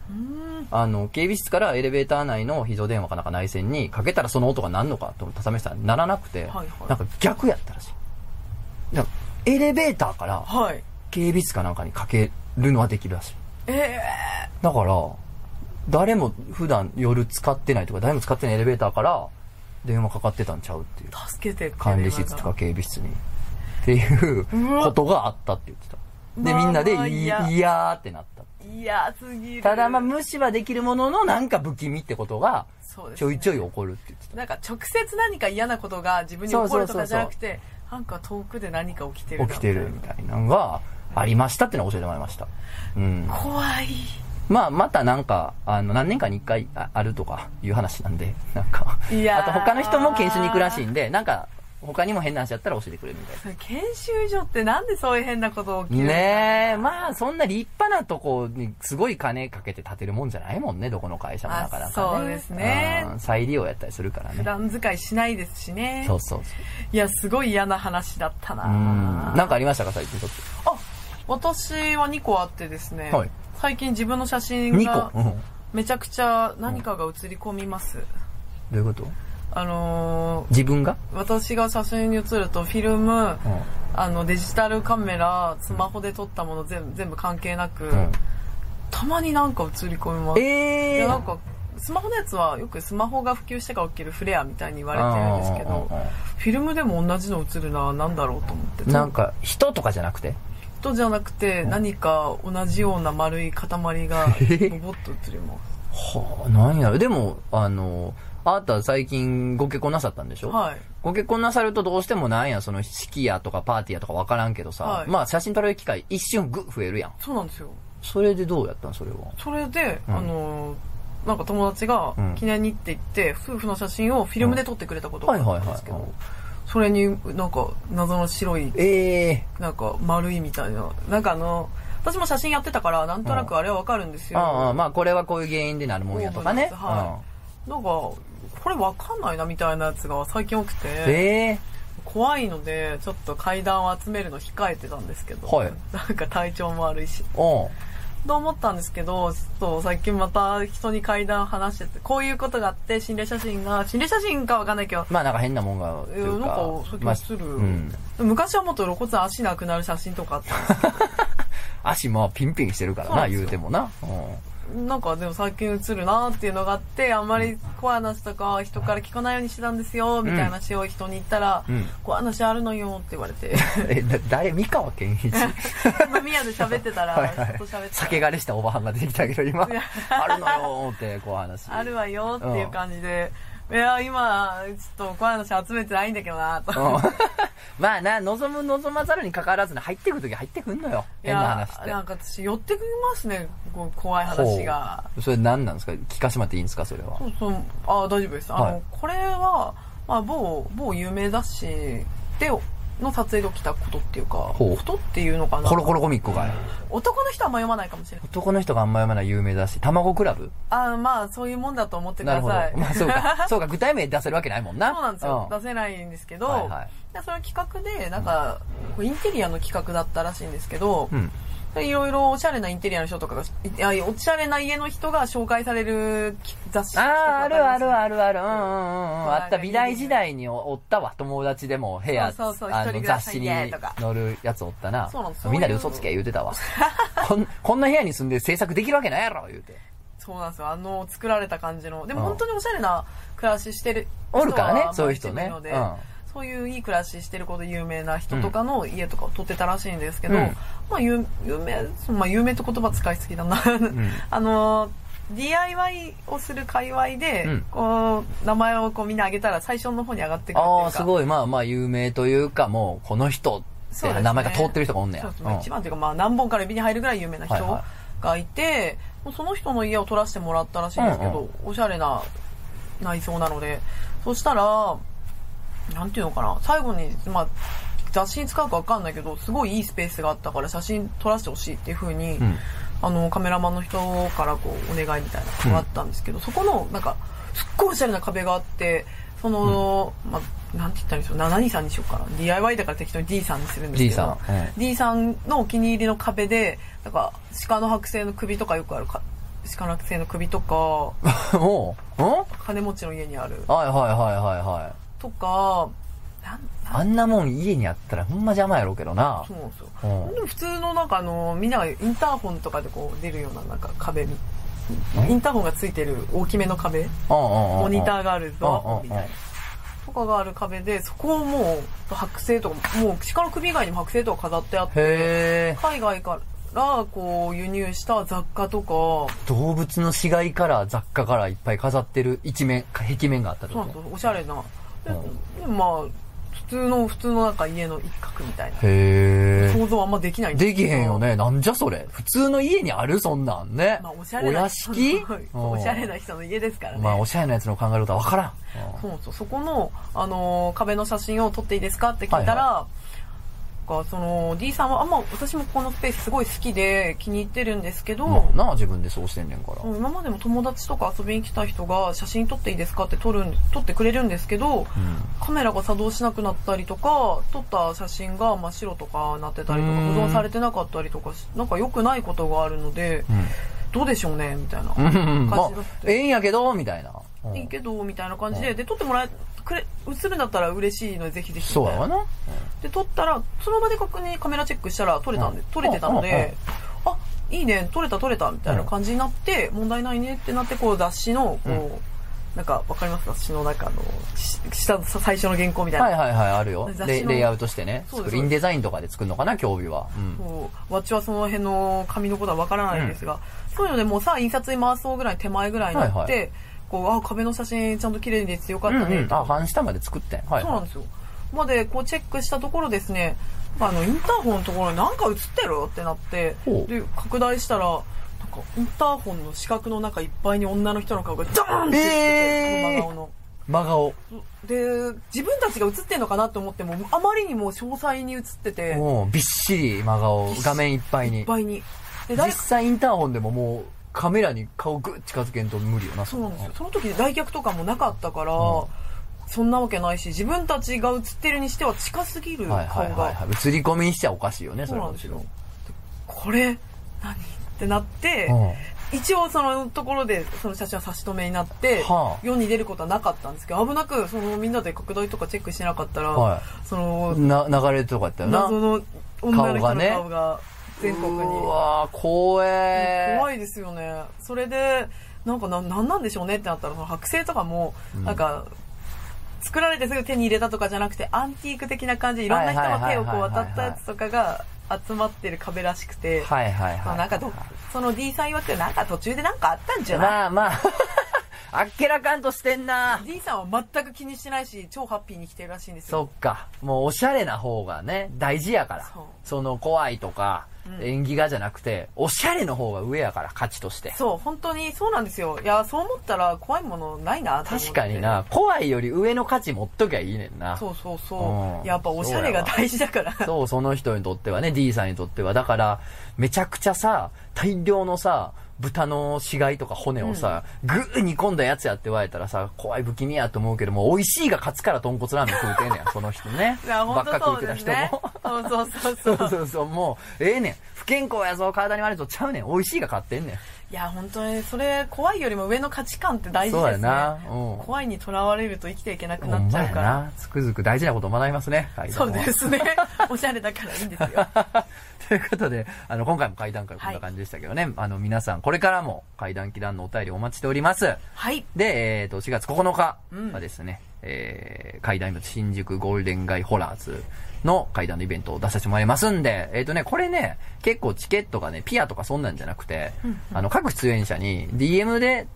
[SPEAKER 1] あの、警備室からエレベーター内の非常電話かなんか内線にかけたらその音が鳴るのかと思って試したら鳴らなくて、
[SPEAKER 2] はいはい
[SPEAKER 1] なんか逆やったらしい。なんかエレベーターから
[SPEAKER 2] はい。
[SPEAKER 1] 警備室かなんかにかけるのはできるらしい。
[SPEAKER 2] え
[SPEAKER 1] だから、誰も普段夜使ってないとか、誰も使ってないエレベーターから電話かかってたんちゃうっていう。
[SPEAKER 2] ー、助けて
[SPEAKER 1] 管理室とか警備室に。っていうことがあったって言ってた。で、
[SPEAKER 2] まあ
[SPEAKER 1] みんなで、
[SPEAKER 2] まあ
[SPEAKER 1] いやーってなった。
[SPEAKER 2] 嫌すぎる。
[SPEAKER 1] ただまあ無視はできるもののなんか不気味ってことがちょいちょい起こるって言って
[SPEAKER 2] なんか直接何か嫌なことが自分に起こるとかじゃなくて、なんか遠くで何か起きてる
[SPEAKER 1] 起きてるみたいなのがありましたってのを教えてもらいました。うん。
[SPEAKER 2] 怖い。
[SPEAKER 1] まあまたなんか、あの、何年かに一回ああるとかいう話なんで、なんか。
[SPEAKER 2] いやー
[SPEAKER 1] あと他の人も研修に行くらしいんで、なんか、他にも変な話やったら教えてくれるみたい
[SPEAKER 2] 研修所ってなんでそういう変なこと起きる
[SPEAKER 1] ねえ、まあそんな立派なとこにすごい金かけて建てるもんじゃないもんね、どこの会社もなかなかね。
[SPEAKER 2] あそうですね
[SPEAKER 1] うん再利用やったりするからね。
[SPEAKER 2] 普段使いしないですしね。
[SPEAKER 1] そうそう
[SPEAKER 2] いや、すごい嫌な話だったな
[SPEAKER 1] そう。うん。なんかありましたか、最近ちょっ
[SPEAKER 2] あ、私は2個あってですね、
[SPEAKER 1] はい
[SPEAKER 2] 最近自分の写
[SPEAKER 1] と。
[SPEAKER 2] 真
[SPEAKER 1] 2
[SPEAKER 2] がめちゃくちゃ何かが写り込みます。
[SPEAKER 1] ういうこと？
[SPEAKER 2] あのー
[SPEAKER 1] 自分が？
[SPEAKER 2] 私が写真に写るとフィルム、
[SPEAKER 1] うん。
[SPEAKER 2] あのデジタルカメラ、スマホで撮ったもの全部全部関係なく、
[SPEAKER 1] うん。
[SPEAKER 2] たまになんか映り込みます。い
[SPEAKER 1] え
[SPEAKER 2] やなんかスマホのやつはよくスマホが普及してから起きるフレアみたいに言われてるんですけど、フィルムでも同じの映るのは何だろうと思って。
[SPEAKER 1] なんか、人とかじゃなくて？
[SPEAKER 2] 人じゃなくて何か同じような丸い塊がボボッと映ります。
[SPEAKER 1] はあ、なんやろ。でも、あの、あなた最近ご結婚なさったんでしょ？
[SPEAKER 2] はい。
[SPEAKER 1] ご結婚なさるとどうしてもなんや、その式やとかパーティーやとかわからんけどさ、
[SPEAKER 2] はい。
[SPEAKER 1] まあ写真撮れる機会一瞬グッ増えるやん。
[SPEAKER 2] そうなんですよ。
[SPEAKER 1] それでどうやったん？それは。
[SPEAKER 2] それで、
[SPEAKER 1] うん。
[SPEAKER 2] あのなんか友達が
[SPEAKER 1] うん。
[SPEAKER 2] 記念にって言って、夫婦の写真をフィルムで撮ってくれたことがあったんですけど、
[SPEAKER 1] はいはい
[SPEAKER 2] それになんか謎の白い
[SPEAKER 1] ええ
[SPEAKER 2] なんか丸いみたいな。なんかあの私も写真やってたからなんとなくあれはわかるんですよ、
[SPEAKER 1] ああ、まあこれはこういう原因でなるもんやとかね。
[SPEAKER 2] はなんかこれわかんないなみたいなやつが最近多くて、
[SPEAKER 1] うんえ。え
[SPEAKER 2] 怖いのでちょっと階段を集めるの控えてたんですけど、
[SPEAKER 1] はい。
[SPEAKER 2] なんか体調も悪いし。と思ったんですけどちょっと最近また人に階段話しててこういうことがあって心霊写真が心霊写真かわかんないけど
[SPEAKER 1] まあなんか変なもんが、と
[SPEAKER 2] え
[SPEAKER 1] いうか。
[SPEAKER 2] なんか最
[SPEAKER 1] まあ
[SPEAKER 2] 近映る、
[SPEAKER 1] うん。
[SPEAKER 2] 昔はもっと露骨足なくなる写真とかあったんです
[SPEAKER 1] 足まあピンピンしてるからな、言うてもな。
[SPEAKER 2] なんかでも最近映るなっていうのがあってあんまり怖い話とか人から聞かないようにしてたんですよみたいな話を人に言ったら、
[SPEAKER 1] うん
[SPEAKER 2] 怖い話あるのよって言われて。
[SPEAKER 1] え、だ誰？三河健一？
[SPEAKER 2] 飲み屋で喋ってたら
[SPEAKER 1] はいはい。
[SPEAKER 2] 人と喋って
[SPEAKER 1] 酒枯れしたおばはんが出てきたけど、今。あるのよーって、こう話。
[SPEAKER 2] あるわよっていう感じで、いや今ちょっと怖い話集めてないんだけどなと、
[SPEAKER 1] うんまあな、望む望まざるに関わらずに入ってくるとき入ってくんのよ。
[SPEAKER 2] い
[SPEAKER 1] 変な
[SPEAKER 2] や
[SPEAKER 1] 話って。
[SPEAKER 2] なんか私寄ってきますね。こう怖い話が。
[SPEAKER 1] それ何なんですか？聞かしてもらっていいんですか？それは。
[SPEAKER 2] そ。うそう。あ大丈夫です。あの、
[SPEAKER 1] はい。
[SPEAKER 2] これは、まあ、某某有名雑誌での撮影で起きたことっていうかことっていうのかな
[SPEAKER 1] コロコロコミックが。
[SPEAKER 2] 男の人はあんま読まないかもしれない
[SPEAKER 1] 男の人があんま読まない有名だし、卵クラブ？
[SPEAKER 2] あまあそういうもんだと思ってく
[SPEAKER 1] なるほど
[SPEAKER 2] ださい。
[SPEAKER 1] まあそうか。そうか、具体名出せるわけないもんな。
[SPEAKER 2] そうなんですよ、
[SPEAKER 1] う
[SPEAKER 2] 出せないんですけど、
[SPEAKER 1] はいはい
[SPEAKER 2] でその企画でなんか、インテリアの企画だったらしいんですけど、
[SPEAKER 1] うん。
[SPEAKER 2] でいろいろおしゃれなインテリアの人とかがいやおしゃれな家の人が紹介される雑誌
[SPEAKER 1] ああ、あるある
[SPEAKER 2] る
[SPEAKER 1] あるある。うんうんうんうん。あった。
[SPEAKER 2] はい
[SPEAKER 1] 美大時代におったわ。友達でも部屋、
[SPEAKER 2] そうそうそう
[SPEAKER 1] あの雑誌に載るやつおったな。
[SPEAKER 2] そうなんです
[SPEAKER 1] みんなで嘘つけ言うてたわ。こんこんな部屋に住んで制作できるわけないやろ言うて。
[SPEAKER 2] そうなんですよあの作られた感じのでも
[SPEAKER 1] うん
[SPEAKER 2] 本当におしゃれな暮らししてる
[SPEAKER 1] おるからねそういう人ねうん
[SPEAKER 2] そういういい暮らししてることで有名な人とかの家とかを撮ってたらしいんですけど、
[SPEAKER 1] うん。
[SPEAKER 2] まあ有有名、まあ有名って言葉使いすぎだな。あの、DIY をする界隈で、
[SPEAKER 1] うん。
[SPEAKER 2] こう、名前をこうみんな挙げたら最初の方に上がってくるっていうか。
[SPEAKER 1] ああ、すごい。まあまあ有名というか、もうこの人って名前が通ってる人がおんねや。
[SPEAKER 2] そうですね。一番というか、まあ何本から指に入るぐらい有名な人
[SPEAKER 1] はいは
[SPEAKER 2] がいて、もうその人の家を撮らせてもらったらしいんですけど、
[SPEAKER 1] うん。
[SPEAKER 2] おしゃれな内装なので、そしたら、なんていうのかな、最後に、まあ、雑誌に使うかわかんないけど、すごいいいスペースがあったから写真撮らせてほしいっていう風に、
[SPEAKER 1] うん。
[SPEAKER 2] あの、カメラマンの人からこう、お願いみたいなのがあったんですけど、そこの、なんか、すっごいおしゃれな壁があって、その、まあ、なんて言ったらいいんでしょう、何さんにしようかな。DIY だから適当に D さんにするんですけ
[SPEAKER 1] D さん。
[SPEAKER 2] ど、
[SPEAKER 1] うん
[SPEAKER 2] D さんのお気に入りの壁で、なんか、鹿の剥製の首とかよくあるか、鹿の剥製の首とか、
[SPEAKER 1] おう。うん？
[SPEAKER 2] 金持ちの家にある、
[SPEAKER 1] はいはいはいはいはい。
[SPEAKER 2] とか、
[SPEAKER 1] あんなもん家にあったらほんま邪魔やろうけどな
[SPEAKER 2] そ。うなんですよ。
[SPEAKER 1] うん
[SPEAKER 2] でも普通のなんかあの、みんながインターホンとかでこう出るようななんか壁に、インターホンがついてる大きめの壁、モ
[SPEAKER 1] モ
[SPEAKER 2] ニターがあるドア
[SPEAKER 1] うんうんうん
[SPEAKER 2] みたいな。とかがある壁で、そこをもう剥製とか、もう鹿の首以外にも剥製とか飾ってあって。海外からこう輸入した雑貨とか、
[SPEAKER 1] 動物の死骸から雑貨からいっぱい飾ってる一面、壁面があったと？
[SPEAKER 2] そうなんですよ、おしゃれな。まあ、普通の、普通のなんか家の一角みたいな。
[SPEAKER 1] へえ。
[SPEAKER 2] 想像あんまできないんで
[SPEAKER 1] きへんよ。ね。なんじゃそれ。普通の家にあるそんなんね。
[SPEAKER 2] まあ、おしゃれな。
[SPEAKER 1] 屋敷？
[SPEAKER 2] おしゃれな人の家ですからね。
[SPEAKER 1] まあ、おしゃれなやつの考えることはわからん。
[SPEAKER 2] そうなんですよ。そこの、あのー壁の写真を撮っていいですかって聞いたら、
[SPEAKER 1] は
[SPEAKER 2] がその D さんはあんま私もこのスペースすごい好きで気に入ってるんですけど、
[SPEAKER 1] まあなあ、自分でそうしてんねんから。
[SPEAKER 2] うん今までも友達とか遊びに来た人が写真撮っていいですかって撮るん撮ってくれるんですけど、
[SPEAKER 1] うん。
[SPEAKER 2] カメラが作動しなくなったりとか撮った写真が真っ白とかなってたりとか
[SPEAKER 1] うん
[SPEAKER 2] 保存されてなかったりとかしなんか良くないことがあるので、どうでしょうねみたいな
[SPEAKER 1] うん。うん。まあええんやけど、みたいな。うん
[SPEAKER 2] いいけどみたいな感じで、で撮ってもらえくれ映るんだったら嬉しいのでぜひぜひ
[SPEAKER 1] そうやわな。
[SPEAKER 2] で撮ったらその場で確認カメラチェックしたら撮れたんで、撮れてたので、あいいね撮れた撮れたみたいな感じになって、問題ないねってなってこう雑誌のこう、
[SPEAKER 1] うん
[SPEAKER 2] なんかわかります雑誌の中のし下最初の原稿みたいな、
[SPEAKER 1] はいはいはい、あるよ。レレイアウトしてね。スクリーンデザインとかで作るのかな、競技は。うん。
[SPEAKER 2] そうわっちはその辺の紙のことはわからないんですが、そういうのでもうさ印刷に回そうぐらい手前ぐらいになって、
[SPEAKER 1] はいは
[SPEAKER 2] こうあ壁の写真ちゃんと綺麗ですよかったね、
[SPEAKER 1] うんうん。あ、半下まで作ってん。はい。
[SPEAKER 2] そうなんですよ。まで、こうチェックしたところですね、あの、インターホンのところになんか映ってるってなってで、拡大したら、なんか、インターホンの四角の中いっぱいに女の人の顔がドーンって映ってて、
[SPEAKER 1] えー
[SPEAKER 2] 真顔の。
[SPEAKER 1] 真顔。
[SPEAKER 2] で、自分たちが映ってんのかなと思っても、あまりにも詳細に映ってて、い
[SPEAKER 1] もう、びっしり真顔。画面いっぱいに
[SPEAKER 2] っ。ぱいに。で、
[SPEAKER 1] 実
[SPEAKER 2] 誰
[SPEAKER 1] 際インターホンでももう、カメラに顔グッ近づけんと無理よな、
[SPEAKER 2] そうなんですよ。その時来客とかもなかったから、
[SPEAKER 1] うん
[SPEAKER 2] そんなわけないし、自分たちが映ってるにしては近すぎる顔が。
[SPEAKER 1] はいはいはいはい。映り込みにしちゃおかしいよね、それは
[SPEAKER 2] そうなんですよ。これ、何？ってなって、
[SPEAKER 1] うん。
[SPEAKER 2] 一応そのところでその写真は差し止めになって、
[SPEAKER 1] はあ
[SPEAKER 2] 世に出ることはなかったんですけど、危なくそのみんなで拡大とかチェックしてなかったら、
[SPEAKER 1] は
[SPEAKER 2] その
[SPEAKER 1] な、流れとかやったよな。
[SPEAKER 2] 謎の女の人の
[SPEAKER 1] 顔がね
[SPEAKER 2] 顔が全国に。
[SPEAKER 1] うわー怖えー。
[SPEAKER 2] 怖いですよね。それで、なんかな、なんなんでしょうねってなったら、その剥製とかも、
[SPEAKER 1] うん
[SPEAKER 2] なんか、作られてすぐ手に入れたとかじゃなくて、アンティーク的な感じで、いろんな人の手をこう渡ったやつとかが集まってる壁らしくて、
[SPEAKER 1] はいはいはい。
[SPEAKER 2] まあなんかど、その D さん曰くなんか途中でなんかあったんじゃない？
[SPEAKER 1] まあまあ、あっけらかんとしてんな。
[SPEAKER 2] D さんは全く気にしてないし、超ハッピーに来てるらしいんですよ。
[SPEAKER 1] そっか。もうおしゃれな方がね、大事やから。
[SPEAKER 2] そ
[SPEAKER 1] の怖いとか、
[SPEAKER 2] うん
[SPEAKER 1] 縁起がじゃなくて、おしゃれの方が上やから、価値として。
[SPEAKER 2] そう、本当にそうなんですよ。いや、そう思ったら怖いものないなと思って
[SPEAKER 1] 確かにな、怖いより上の価値持っときゃいいねんな。
[SPEAKER 2] そうそうそう。
[SPEAKER 1] うん
[SPEAKER 2] やっぱおしゃれが大事だから。
[SPEAKER 1] そう、その人にとってはね、D さんにとっては。だから、めちゃくちゃさ、大量のさ、豚の死骸とか骨をさ、ぐー煮込んだやつやって言われたらさ、怖い不気味やと思うけども、美味しいが勝つから豚骨ラーメン食うてんねん、その人ね。
[SPEAKER 2] いや、
[SPEAKER 1] ばっか食うてた人も。。
[SPEAKER 2] そうそうそう
[SPEAKER 1] そ
[SPEAKER 2] う。
[SPEAKER 1] そうそう、もう、ええねん。不健康やぞ、体に悪いぞ、ちゃうねん。美味しいが勝ってんねん。
[SPEAKER 2] いや、本当に、それ、怖いよりも上の価値観って大事ですね。怖いにとらわれると生きていけなくなっちゃうから。
[SPEAKER 1] な。つくづく大事なことを学びますね、階
[SPEAKER 2] そうですね。おしゃれだからいいんですよ。
[SPEAKER 1] ということで、あの、今回も階段からこんな感じでしたけどね、あの、皆さん、これからも階段祈願のお便りお待ちしております。
[SPEAKER 2] はい。
[SPEAKER 1] で、えっ、と、4月9日
[SPEAKER 2] うん
[SPEAKER 1] はですね、えー、階段イベント新宿ゴールデン街ホラーズの階段のイベントを出させてもらいますんで、えっ、とね、これね、結構チケットがね、ピアとかそんなんじゃなくて、あの、各出演者に DM で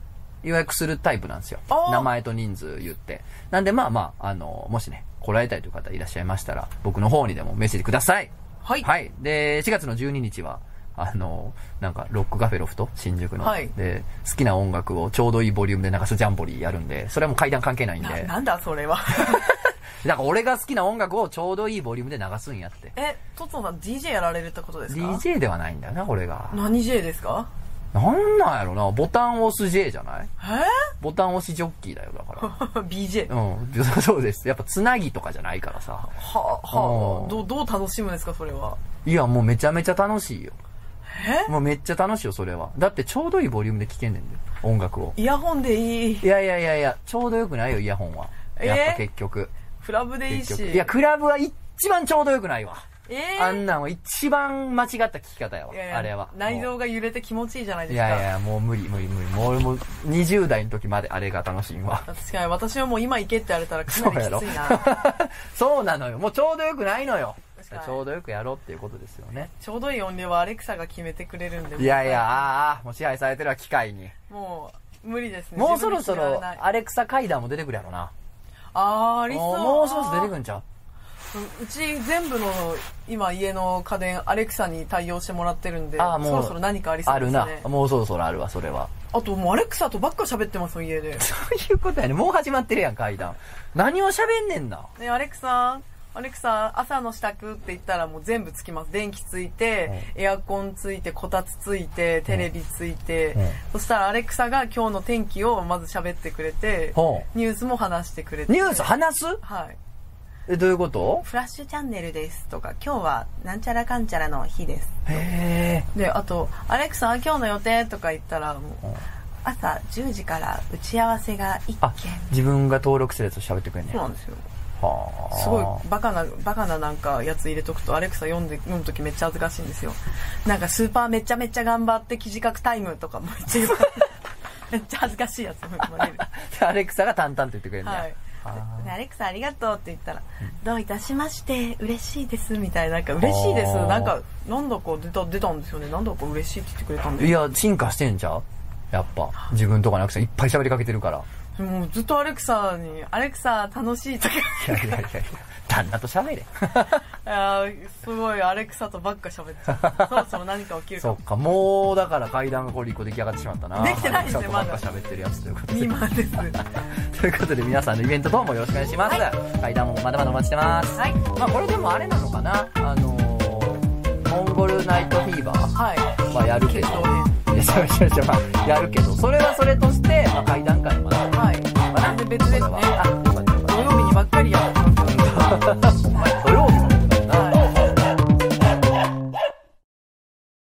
[SPEAKER 1] 予約するタイプなんですよ名前と人数言って。なんで、まあまあ、あの、もしね、来られたいという方いらっしゃいましたら、僕の方にでもメッセージください。
[SPEAKER 2] はい。
[SPEAKER 1] はい。で、4月の12日は、あの、なんか、ロックカフェロフト、新宿の。
[SPEAKER 2] はい
[SPEAKER 1] で、好きな音楽をちょうどいいボリュームで流すジャンボリーやるんで、それはもう階段関係ないんで。
[SPEAKER 2] ななんだそれは。
[SPEAKER 1] だから俺が好きな音楽をちょうどいいボリュームで流すんやって。
[SPEAKER 2] え、トツノさん DJ やられるってことですか
[SPEAKER 1] ？DJ ではないんだよな、俺が。
[SPEAKER 2] 何 J ですか？
[SPEAKER 1] なんなんやろな、ボタン押す J じゃない？
[SPEAKER 2] え？
[SPEAKER 1] ボタン押しジョッキーだよ、だから。
[SPEAKER 2] ?BJ。
[SPEAKER 1] うん、そうです。やっぱつなぎとかじゃないからさ。
[SPEAKER 2] はあ、は
[SPEAKER 1] うん
[SPEAKER 2] あ、どう、どう楽しむんですか、それは？
[SPEAKER 1] いや、もうめちゃめちゃ楽しいよ。
[SPEAKER 2] え？
[SPEAKER 1] もうめっちゃ楽しいよ、それは。だってちょうどいいボリュームで聴けんねんで、音楽を。
[SPEAKER 2] イヤホンでいい。
[SPEAKER 1] いやいやいやいや、ちょうどよくないよ、イヤホンは。
[SPEAKER 2] え？ー
[SPEAKER 1] やっぱ結局。
[SPEAKER 2] クラブでいいし。
[SPEAKER 1] いや、クラブは一番ちょうどよくないわ。
[SPEAKER 2] えー
[SPEAKER 1] あんなんは一番間違った聞き方やわ
[SPEAKER 2] いやい。や
[SPEAKER 1] あれは。
[SPEAKER 2] 内臓が揺れて気持ちいいじゃない
[SPEAKER 1] い
[SPEAKER 2] ですか。
[SPEAKER 1] やいや、もう無理無理無理。もう俺も20代の時まであれが楽しいわ。
[SPEAKER 2] 確かに私はもう今行けって言われたらかなりきついな。
[SPEAKER 1] そう なのよ。もうちょうどよくないのよちょうどよくやろうっていうことですよね。
[SPEAKER 2] ちょうどいい音量はアレクサが決めてくれるんで。
[SPEAKER 1] いやいや、あーあー、もう支配されてるわ、機械に。
[SPEAKER 2] もう、無理ですね。
[SPEAKER 1] もうそろそろアレクサ階段も出てくるやろな。
[SPEAKER 2] あー、ありそう。
[SPEAKER 1] もうそろそろ出てくるんちゃう？
[SPEAKER 2] うち全部の今家の家電アレクサに対応してもらってるんで、
[SPEAKER 1] あーもう
[SPEAKER 2] そろそろ何かありそう
[SPEAKER 1] ある
[SPEAKER 2] ですね。
[SPEAKER 1] な。もうそろそろあるわ、それは。
[SPEAKER 2] あともうアレクサとばっか喋ってますよ、家で。
[SPEAKER 1] そういうことやね。もう始まってるやん、階段。何を喋んねんな。
[SPEAKER 2] ね、アレクサ、アレクサ、朝の支度って言ったらもう全部つきます。電気ついて、エアコンついて、こたつついて、テレビついて、
[SPEAKER 1] うん
[SPEAKER 2] そしたらアレクサが今日の天気をまず喋ってくれて
[SPEAKER 1] ほ、
[SPEAKER 2] ニュースも話してくれて。
[SPEAKER 1] ニュース話す？
[SPEAKER 2] はい。
[SPEAKER 1] え、どういうこと？
[SPEAKER 2] フラッシュチャンネルですとか、今日はなんちゃらかんちゃらの日です。
[SPEAKER 1] へ
[SPEAKER 2] で、あと、アレクサ、今日の予定とか言ったら、もう、朝10時から打ち合わせが1
[SPEAKER 1] あ
[SPEAKER 2] 件。、
[SPEAKER 1] 自分が登録するやつ喋ってくれんね
[SPEAKER 2] そうなんですよ。
[SPEAKER 1] はあ。
[SPEAKER 2] すごいバカな、バカななんかやつ入れとくと、アレクサ読んで、読むときめっちゃ恥ずかしいんですよ。なんかスーパーめっちゃめっちゃ頑張って記事書くタイムとかも めっちゃ言われて めっちゃ恥ずかしいやつも言われる。
[SPEAKER 1] アレクサが淡々と言ってくれるんだよ。
[SPEAKER 2] はい。アレクサありがとうって言ったら、どういたしまして、嬉しいです、みたいな、なんか嬉しいです、なんか、なんだか出た、出たんですよね。なんだか嬉しいって言ってくれたんで。
[SPEAKER 1] いや、進化してんちゃう？やっぱ。自分とかのアレクサいっぱい喋りかけてるから。
[SPEAKER 2] もうずっとアレクサに、アレクサ楽しいとか、
[SPEAKER 1] いやいやいやいや。旦那と喋れ。
[SPEAKER 2] いやーすごいアレクサとばっか喋っちゃう。そろそろ何か起きるかも。
[SPEAKER 1] そっか、もう、だから階段がこれ一個出来上がってしまったな。
[SPEAKER 2] できてないですね
[SPEAKER 1] アレクサとばっか喋ってるやつということで。
[SPEAKER 2] 今です。
[SPEAKER 1] ということで皆さんのイベント等もよろしくお願いします。階段もまだまだお待ちしてます。
[SPEAKER 2] はい。
[SPEAKER 1] まあこれでもあれなのかな？あのー、モンゴルナイトフィーバー
[SPEAKER 2] はい。
[SPEAKER 1] はやるけど。
[SPEAKER 2] 決闘編。
[SPEAKER 1] いや、そうそうそう、まあ、やるけど、それはそれとして、まあ、階段階まだ。
[SPEAKER 2] 別で
[SPEAKER 1] すね。
[SPEAKER 2] 土曜日にば
[SPEAKER 1] っかりやっ。